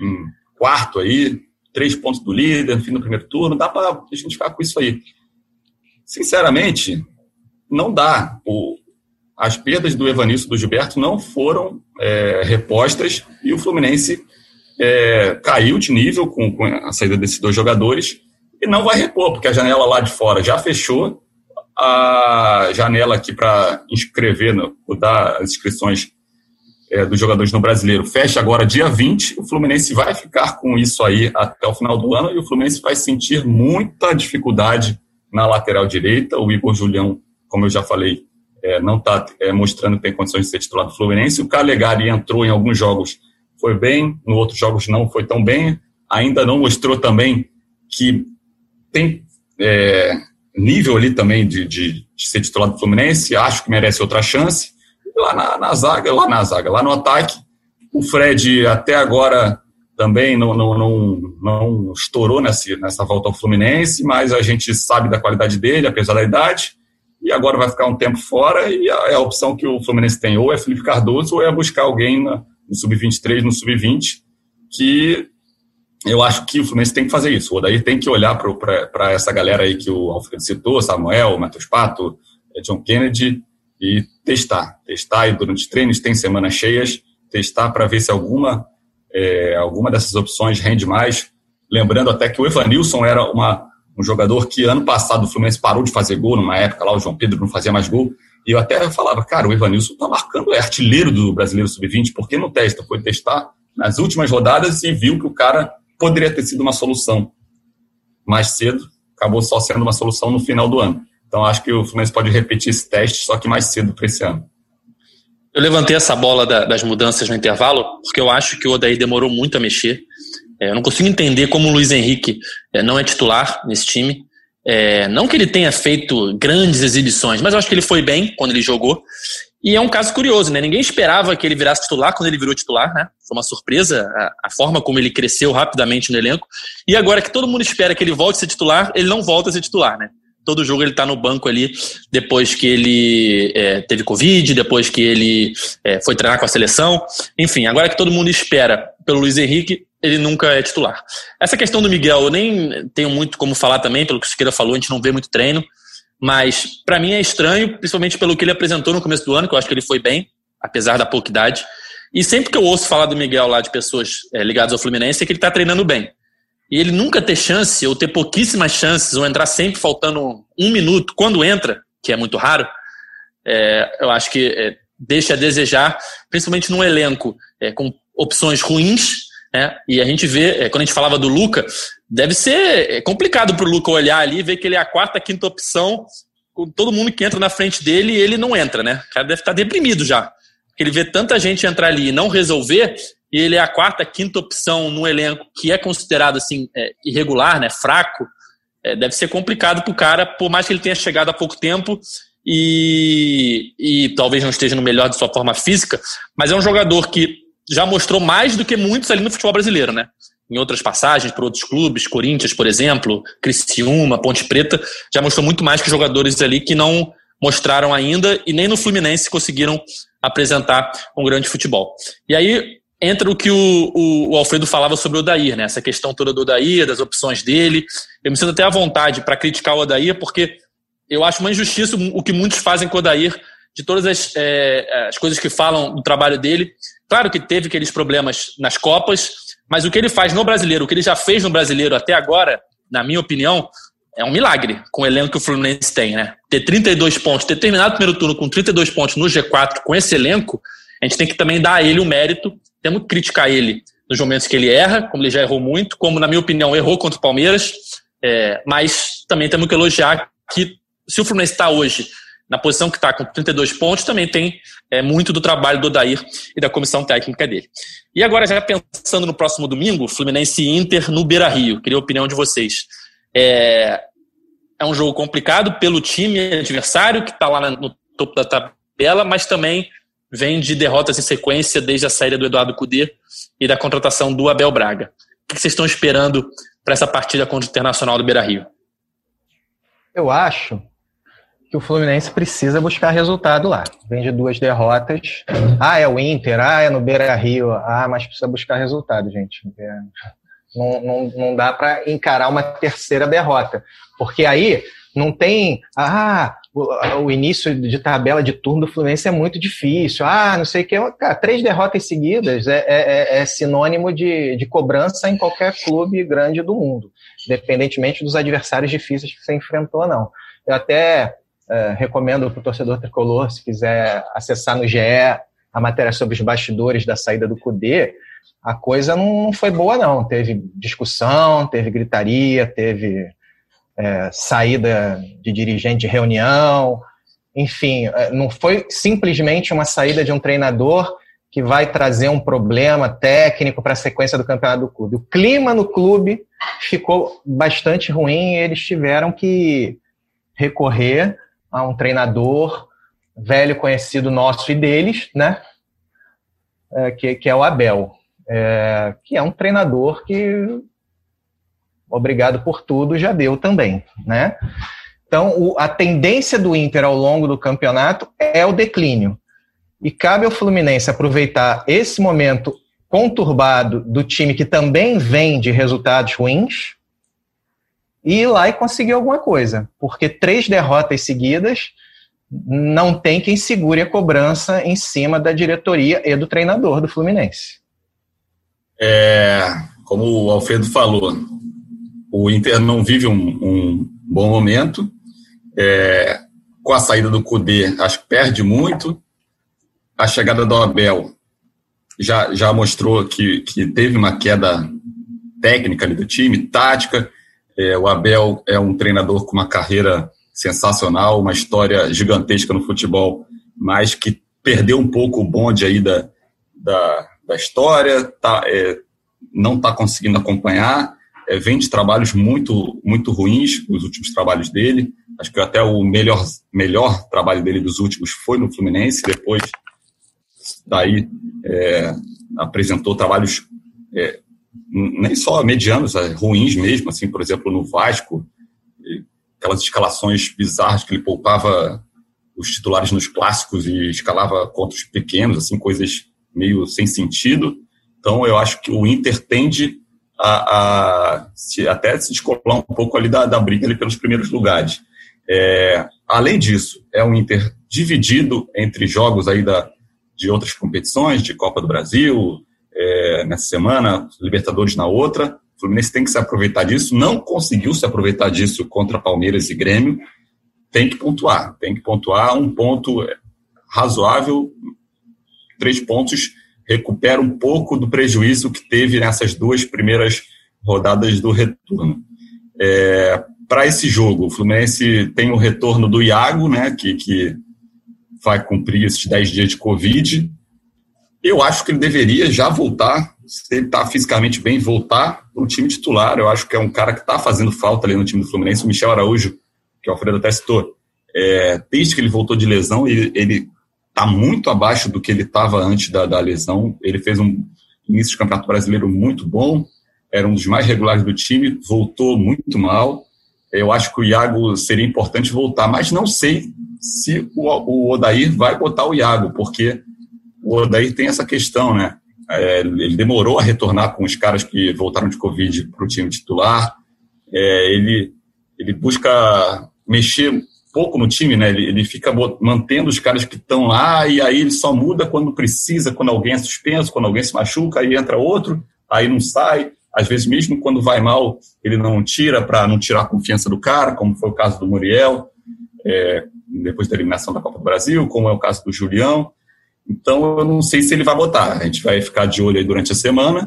em quarto aí, três pontos do líder fim do primeiro turno, dá para a gente ficar com isso aí. Sinceramente, não dá. O, as perdas do Evanilson e do Gilberto não foram é, repostas e o Fluminense é, caiu de nível com, com, a saída desses dois jogadores e não vai repor, porque a janela lá de fora já fechou, a janela aqui para inscrever, no, dar as inscrições é, dos jogadores no brasileiro fecha agora dia 20. O Fluminense vai ficar com isso aí até o final do ano e o Fluminense vai sentir muita dificuldade na lateral direita. O Igor Julião, como eu já falei, é, não está é, mostrando que tem condições de ser titular do Fluminense. O Calegari entrou em alguns jogos, foi bem, em outros jogos não foi tão bem. Ainda não mostrou também que tem é, nível ali também de, de, de ser titular do Fluminense. Acho que merece outra chance lá na, na, zaga, lá na zaga, lá no ataque. O Fred até agora também não, não, não, não estourou nessa, nessa volta ao Fluminense, mas a gente sabe da qualidade dele, apesar da idade, e agora vai ficar um tempo fora, e a, é a opção que o Fluminense tem ou é Felipe Cardoso ou é buscar alguém na, no Sub-23, no Sub-20, que eu acho que o Fluminense tem que fazer isso. O Odair tem que olhar para essa galera aí que o Alfredo citou, Samuel, Matheus Pato, John Kennedy, e testar. Testar e durante treinos, tem semanas cheias, testar para ver se alguma, é, alguma dessas opções rende mais. Lembrando até que o Evanilson era uma, um jogador que ano passado o Fluminense parou de fazer gol, numa época lá o João Pedro não fazia mais gol. E eu até falava, cara, o Evanilson está marcando, é artilheiro do Brasileiro Sub-20, por que não testa? Foi testar nas últimas rodadas e viu que o cara poderia ter sido uma solução mais cedo, acabou só sendo uma solução no final do ano. Então acho que o Fluminense pode repetir esse teste, só que mais cedo para esse ano. Eu levantei essa bola da, das mudanças no intervalo, porque eu acho que o Odair demorou muito a mexer. É, eu não consigo entender como o Luiz Henrique é, não é titular nesse time. É, não que ele tenha feito grandes exibições, mas eu acho que ele foi bem quando ele jogou. E é um caso curioso, né? Ninguém esperava que ele virasse titular quando ele virou titular, né? Foi uma surpresa a, a, forma como ele cresceu rapidamente no elenco. E agora que todo mundo espera que ele volte a ser titular, ele não volta a ser titular, né? Todo jogo ele tá no banco ali, depois que ele é, teve Covid, depois que ele é, foi treinar com a seleção. Enfim, agora que todo mundo espera pelo Luiz Henrique, ele nunca é titular. Essa questão do Miguel, eu nem tenho muito como falar também, pelo que o Siqueira falou, a gente não vê muito treino, mas para mim é estranho, principalmente pelo que ele apresentou no começo do ano, que eu acho que ele foi bem, apesar da pouca idade. E sempre que eu ouço falar do Miguel lá de pessoas é, ligadas ao Fluminense, é que ele tá treinando bem e ele nunca ter chance, ou ter pouquíssimas chances, ou entrar sempre faltando um minuto, quando entra, que é muito raro, é, eu acho que é, deixa a desejar, principalmente num elenco é, com opções ruins, né? E a gente vê, é, quando a gente falava do Luca, deve ser é, complicado para o Luca olhar ali e ver que ele é a quarta, quinta opção, com todo mundo que entra na frente dele e ele não entra, né? O cara deve estar deprimido já. Porque ele vê tanta gente entrar ali e não resolver, e ele é a quarta, quinta opção no elenco que é considerado assim é, irregular, né, fraco, é, deve ser complicado para o cara, por mais que ele tenha chegado há pouco tempo e, e talvez não esteja no melhor de sua forma física, mas é um jogador que já mostrou mais do que muitos ali no futebol brasileiro, né? Em outras passagens, por outros clubes, Corinthians, por exemplo, Criciúma, Ponte Preta, já mostrou muito mais que jogadores ali que não mostraram ainda e nem no Fluminense conseguiram apresentar um grande futebol. E aí, entra o que o, o, o, Alfredo falava sobre o Odair, né? Essa questão toda do Odair, das opções dele. Eu me sinto até à vontade para criticar o Odair, porque eu acho uma injustiça o que muitos fazem com o Odair, de todas as, é, as coisas que falam do trabalho dele. Claro que teve aqueles problemas nas Copas, mas o que ele faz no brasileiro, o que ele já fez no brasileiro até agora, na minha opinião, é um milagre com o elenco que o Fluminense tem, né? Ter 32 pontos, ter terminado o primeiro turno com 32 pontos no G4 com esse elenco, a gente tem que também dar a ele o mérito temos que criticar ele nos momentos que ele erra, como ele já errou muito, como, na minha opinião, errou contra o Palmeiras, é, mas também temos que elogiar que se o Fluminense está hoje na posição que está com 32 pontos, também tem é, muito do trabalho do Odair e da comissão técnica dele. E agora, já pensando no próximo domingo, Fluminense Inter no Beira Rio, queria a opinião de vocês. É, é um jogo complicado pelo time adversário, que está lá no topo da tabela, mas também vem de derrotas em sequência desde a saída do Eduardo Cudê e da contratação do Abel Braga. O que vocês estão esperando para essa partida contra o Internacional do Beira-Rio? Eu acho que o Fluminense precisa buscar resultado lá. Vem de duas derrotas. Ah, é o Inter, ah, é no Beira-Rio. Ah, mas precisa buscar resultado, gente. É, não, não, não dá para encarar uma terceira derrota. Porque aí não tem, ah, o, o, início de tabela de turno do Fluminense é muito difícil. Ah, não sei o que. Cara, três derrotas seguidas é, é, é, é sinônimo de, de cobrança em qualquer clube grande do mundo, independentemente dos adversários difíceis que você enfrentou ou não. Eu até é, recomendo para o torcedor tricolor, se quiser acessar no GE a matéria sobre os bastidores da saída do CUDE, a coisa não foi boa, não. Teve discussão, teve gritaria, teve é, saída de dirigente de reunião, enfim, é, não foi simplesmente uma saída de um treinador que vai trazer um problema técnico para a sequência do campeonato do clube. O clima no clube ficou bastante ruim e eles tiveram que recorrer a um treinador velho conhecido nosso e deles, né? É, que, que é o Abel, é, que é um treinador que obrigado por tudo já deu também, né? Então, o, a tendência do Inter ao longo do campeonato é o declínio. E cabe ao Fluminense aproveitar esse momento conturbado do time que também vem de resultados ruins e ir lá e conseguir alguma coisa. Porque três derrotas seguidas não tem quem segure a cobrança em cima da diretoria e do treinador do Fluminense. É, como o Alfredo falou, o Inter não vive um, um bom momento. É, com a saída do Cudê, acho que perde muito. A chegada do Abel já, já mostrou que, que teve uma queda técnica do time, tática. É, o Abel é um treinador com uma carreira sensacional, uma história gigantesca no futebol, mas que perdeu um pouco o bonde aí da, da, da história, tá, é, não está conseguindo acompanhar, é, vem de trabalhos muito, muito ruins, os últimos trabalhos dele. Acho que até o melhor, melhor trabalho dele dos últimos foi no Fluminense, depois daí é, apresentou trabalhos é, nem só medianos, é, ruins mesmo, assim, por exemplo, no Vasco, aquelas escalações bizarras que ele poupava os titulares nos clássicos e escalava contra os pequenos, assim, coisas meio sem sentido. Então, eu acho que o Inter tende a, a se, até se descolar um pouco ali da, da briga ali pelos primeiros lugares. É, além disso, é um Inter dividido entre jogos aí da, de outras competições, de Copa do Brasil, é, nessa semana, Libertadores na outra. O Fluminense tem que se aproveitar disso. Não conseguiu se aproveitar disso contra Palmeiras e Grêmio. Tem que pontuar. Tem que pontuar um ponto razoável. Três pontos recupera um pouco do prejuízo que teve nessas duas primeiras rodadas do retorno. É, Para esse jogo, o Fluminense tem o retorno do Iago, né, que, que vai cumprir esses 10 dias de Covid. Eu acho que ele deveria já voltar, se ele está fisicamente bem, voltar para o time titular. Eu acho que é um cara que está fazendo falta ali no time do Fluminense. O Michel Araújo, que o Alfredo até citou, é, desde que ele voltou de lesão, ele, ele está muito abaixo do que ele estava antes da, da, lesão. Ele fez um início de campeonato brasileiro muito bom, era um dos mais regulares do time, voltou muito mal. Eu acho que o Iago seria importante voltar, mas não sei se o, o Odair vai botar o Iago, porque o Odair tem essa questão, né? É, ele demorou a retornar com os caras que voltaram de Covid para o time titular. É, ele, ele busca mexer pouco no time, né? Ele, ele fica mantendo os caras que estão lá e aí ele só muda quando precisa, quando alguém é suspenso, quando alguém se machuca, aí entra outro, aí não sai. Às vezes, mesmo quando vai mal, ele não tira para não tirar a confiança do cara, como foi o caso do Muriel, é, depois da eliminação da Copa do Brasil, como é o caso do Julião. Então, eu não sei se ele vai botar. A gente vai ficar de olho aí durante a semana.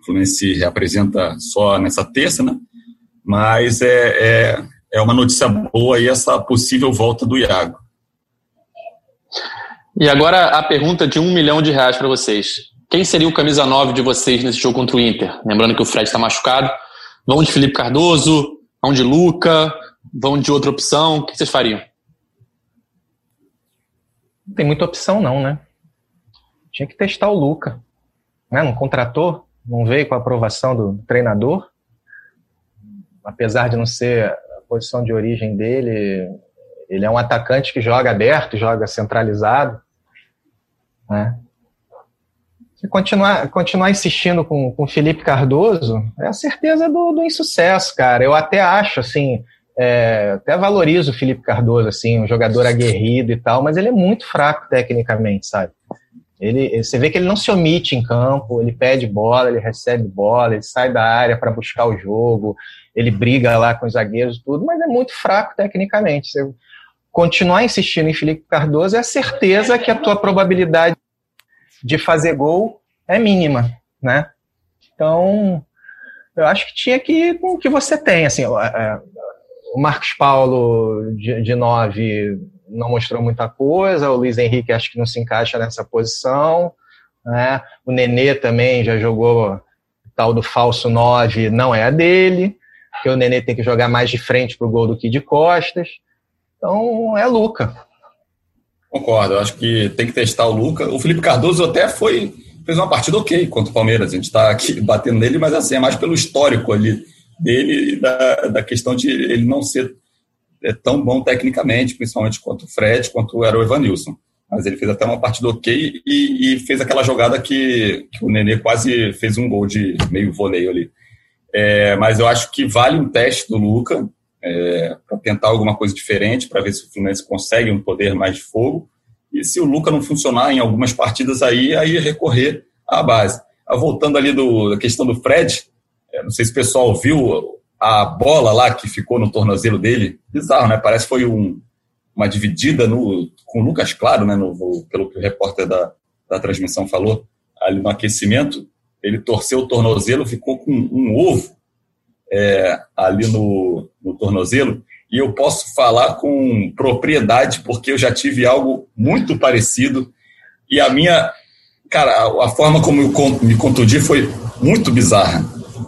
O Fluminense se reapresenta só nessa terça, né? Mas é, é é uma notícia boa aí essa possível volta do Iago. E agora a pergunta de um milhão de reais para vocês. Quem seria o camisa 9 de vocês nesse jogo contra o Inter? Lembrando que o Fred está machucado. Vão de Felipe Cardoso? Vão de Luca? Vão de outra opção? O que vocês fariam? Não tem muita opção não, né? Tinha que testar o Luca. Né? Não contratou? Não veio com a aprovação do treinador? Apesar de não ser posição de origem dele, ele é um atacante que joga aberto, joga centralizado. Né? Se continuar, continuar insistindo com o Felipe Cardoso, é a certeza do, do insucesso, cara. Eu até acho, assim, é, até valorizo o Felipe Cardoso, assim, um jogador aguerrido e tal, mas ele é muito fraco tecnicamente, sabe? Ele, você vê que ele não se omite em campo, ele pede bola, ele recebe bola, ele sai da área para buscar o jogo, ele briga lá com os zagueiros tudo, mas é muito fraco tecnicamente. Você continuar insistindo em Felipe Cardoso é a certeza que a tua probabilidade de fazer gol é mínima, né? Então, eu acho que tinha que ir com o que você tem, assim, o Marcos Paulo de, de nove não mostrou muita coisa, o Luiz Henrique acho que não se encaixa nessa posição, né? O Nenê também já jogou tal do falso 9, não é a dele porque o Nenê tem que jogar mais de frente pro gol do que de costas. Então, é Luca. Concordo, acho que tem que testar o Luca. O Felipe Cardoso até foi fez uma partida ok contra o Palmeiras. A gente está aqui batendo nele, mas assim, é mais pelo histórico ali dele e da, da questão de ele não ser é, tão bom tecnicamente, principalmente quanto o Fred, quanto era o Evanilson. Mas ele fez até uma partida ok e, e fez aquela jogada que, que o Nenê quase fez um gol de meio voleio ali. É, mas eu acho que vale um teste do Luca é, para tentar alguma coisa diferente, para ver se o Fluminense consegue um poder mais de fogo. E se o Luca não funcionar em algumas partidas aí, aí recorrer à base. Ah, voltando ali do, da questão do Fred, é, não sei se o pessoal viu a bola lá que ficou no tornozelo dele. Bizarro, né? Parece que foi um, uma dividida no, com o Lucas Claro, né? No, pelo que o repórter da, da transmissão falou, ali no aquecimento ele torceu o tornozelo, ficou com um ovo é, ali no, no tornozelo. e eu posso falar com propriedade porque eu já tive algo muito parecido e a minha, cara, a forma como eu me contundi foi muito bizarra.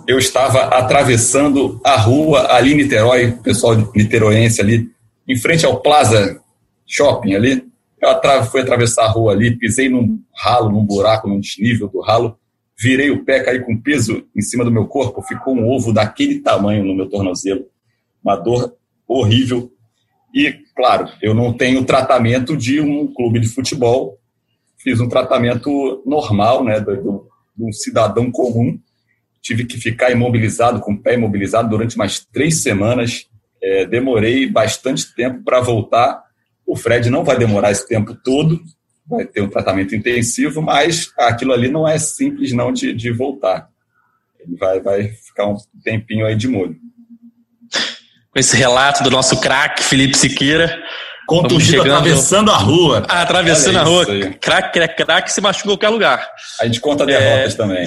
Eu estava atravessando a rua ali em Niterói, pessoal niteroense ali, em frente ao Plaza Shopping ali. Eu fui atravessar a rua ali, pisei num ralo, num buraco, num desnível do ralo, virei o pé, caí com peso em cima do meu corpo, ficou um ovo daquele tamanho no meu tornozelo. Uma dor horrível. E, claro, eu não tenho tratamento de um clube de futebol, fiz um tratamento normal, né, um cidadão comum. Tive que ficar imobilizado, com o pé imobilizado, durante mais três semanas. É, demorei bastante tempo para voltar. O Fred não vai demorar esse tempo todo, vai ter um tratamento intensivo, mas aquilo ali não é simples não de, de voltar. Ele vai, vai ficar um tempinho aí de molho com esse relato do nosso craque Felipe Siqueira. Contundido atravessando a rua. Ah, atravessando a rua. Craque, craque, se machucou em qualquer lugar. A gente conta derrotas é... também.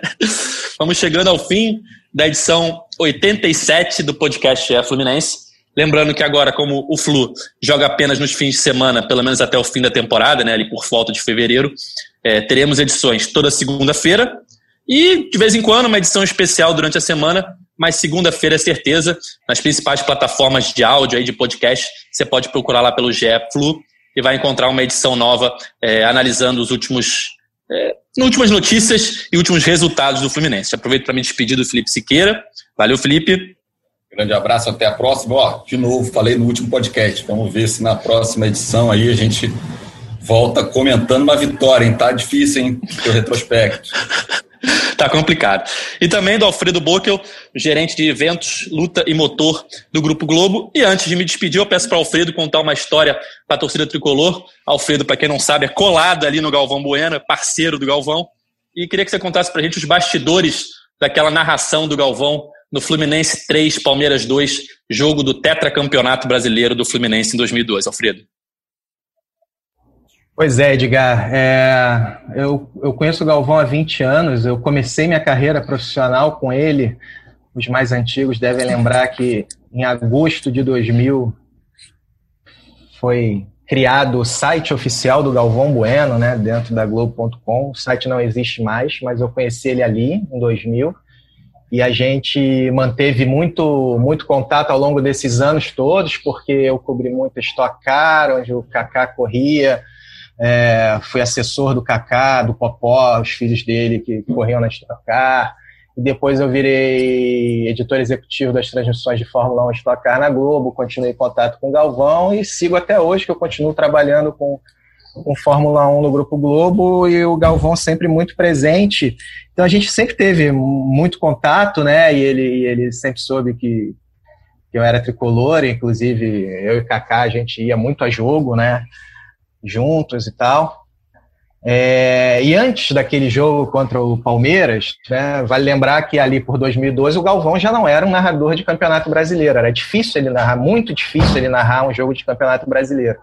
*laughs* Vamos chegando ao fim da edição 87 do podcast é Fluminense. Lembrando que agora, como o Flu joga apenas nos fins de semana, pelo menos até o fim da temporada, né, ali por volta de fevereiro, é, teremos edições toda segunda-feira e, de vez em quando, uma edição especial durante a semana mas segunda-feira é certeza, nas principais plataformas de áudio aí de podcast, você pode procurar lá pelo GE Flu e vai encontrar uma edição nova é, analisando os últimos é, últimas notícias e últimos resultados do Fluminense. Aproveito para me despedir do Felipe Siqueira. Valeu, Felipe. Grande abraço, até a próxima. Ó, de novo, falei no último podcast. Vamos ver se na próxima edição aí a gente volta comentando uma vitória, hein? Tá difícil, hein? O retrospecto. *laughs* tá complicado. E também do Alfredo Bockel, gerente de eventos, luta e motor do Grupo Globo. E antes de me despedir, eu peço para Alfredo contar uma história para a torcida tricolor. Alfredo, para quem não sabe, é colado ali no Galvão Bueno, é parceiro do Galvão. E queria que você contasse para a gente os bastidores daquela narração do Galvão no Fluminense 3, Palmeiras 2, jogo do tetracampeonato brasileiro do Fluminense em 2002. Alfredo. Pois é, Edgar. É, eu, eu conheço o Galvão há 20 anos, eu comecei minha carreira profissional com ele. Os mais antigos devem lembrar que em agosto de 2000 foi criado o site oficial do Galvão Bueno, né, dentro da Globo.com. O site não existe mais, mas eu conheci ele ali em 2000 e a gente manteve muito muito contato ao longo desses anos todos, porque eu cobri muito Stock Car, onde o Kaká corria, é, fui assessor do Kaká, do Popó, os filhos dele que corriam na Stock Car. E depois eu virei editor executivo das transmissões de Fórmula 1 Stock Car na Globo, continuei contato com o Galvão e sigo até hoje, que eu continuo trabalhando com, com Fórmula 1 no Grupo Globo e o Galvão sempre muito presente. Então a gente sempre teve muito contato, né? E ele, ele sempre soube que, que eu era tricolor, inclusive eu e Kaká a gente ia muito a jogo, né? juntos e tal. É, e antes daquele jogo contra o Palmeiras, né, vale lembrar que ali por 2012 o Galvão já não era um narrador de campeonato brasileiro. Era difícil ele narrar, muito difícil ele narrar um jogo de campeonato brasileiro.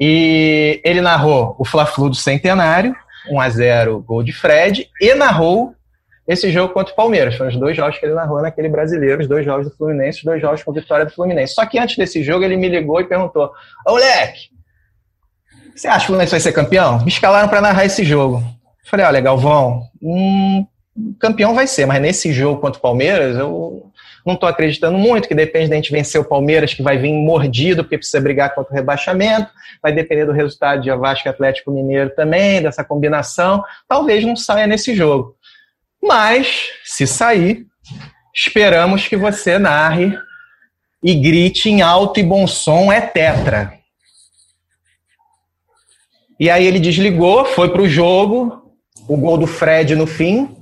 E ele narrou o Fla-Flu do Centenário, 1 a 0 gol de Fred, e narrou esse jogo contra o Palmeiras. Foram os dois jogos que ele narrou naquele brasileiro, os dois jogos do Fluminense, os dois jogos com vitória do Fluminense. Só que antes desse jogo ele me ligou e perguntou: Ô, moleque, você acha que o Fluminense vai ser campeão? Me escalaram para narrar esse jogo. Falei, olha, Galvão, hum, campeão vai ser, mas nesse jogo contra o Palmeiras, eu não estou acreditando muito, que depende da gente vencer o Palmeiras, que vai vir mordido, porque precisa brigar contra o rebaixamento, vai depender do resultado de Vasco Atlético Mineiro também, dessa combinação, talvez não saia nesse jogo. Mas, se sair, esperamos que você narre e grite em alto e bom som, é tetra. E aí ele desligou, foi para o jogo, o gol do Fred no fim,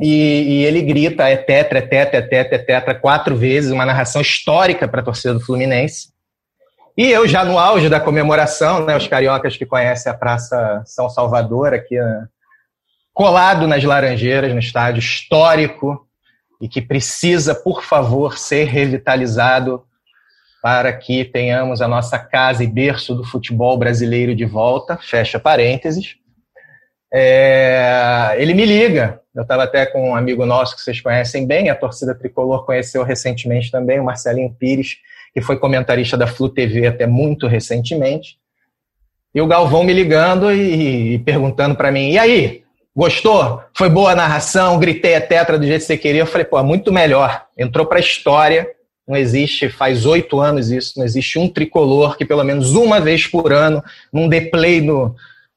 e, e, ele grita, é tetra, é tetra, é tetra, é tetra, quatro vezes, uma narração histórica para a torcida do Fluminense. E eu já no auge da comemoração, né, os cariocas que conhecem a Praça São Salvador, aqui né, colado nas Laranjeiras, no estádio histórico, e que precisa, por favor, ser revitalizado para que tenhamos a nossa casa e berço do futebol brasileiro de volta, fecha parênteses. É, ele me liga, Eu estava até com um amigo nosso que vocês conhecem bem, a torcida tricolor conheceu recentemente também, o Marcelinho Pires, que foi comentarista da Flu TV até muito recentemente. E o Galvão me ligando e, e perguntando para mim: e aí, gostou? Foi boa a narração? Gritei a tetra do jeito que você queria. Eu falei: pô, muito melhor. Entrou para a história. Não existe, faz oito anos isso, não existe um tricolor que pelo menos uma vez por ano não dê play no,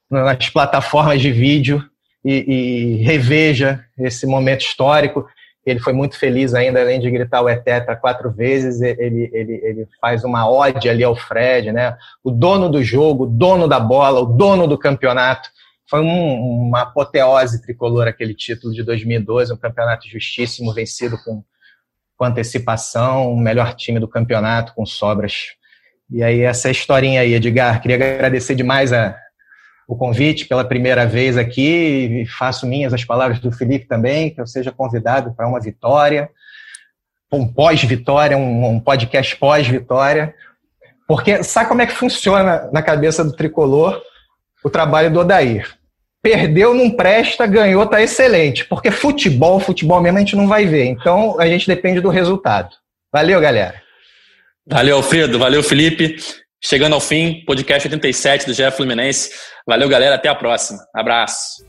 nas plataformas de vídeo e, e reveja esse momento histórico. Ele foi muito feliz ainda, além de gritar o Etetra quatro vezes, ele, ele, ele faz uma ode ali ao Fred, né? O dono do jogo, o dono da bola, o dono do campeonato. Foi um, uma apoteose tricolor aquele título de 2012, um campeonato justíssimo, vencido com, com antecipação, o melhor time do campeonato, com sobras. E aí, essa historinha aí, Edgar, queria agradecer demais a, o convite pela primeira vez aqui faço minhas as palavras do Felipe também, que eu seja convidado para uma vitória, um pós-vitória, um, um podcast pós-vitória, porque sabe como é que funciona na cabeça do tricolor o trabalho do Odair? Perdeu, não presta, ganhou, tá excelente. Porque futebol, futebol mesmo a gente não vai ver. Então a gente depende do resultado. Valeu, galera. Valeu, Alfredo. Valeu, Felipe. Chegando ao fim, podcast 87 do GE Fluminense. Valeu, galera. Até a próxima. Abraço.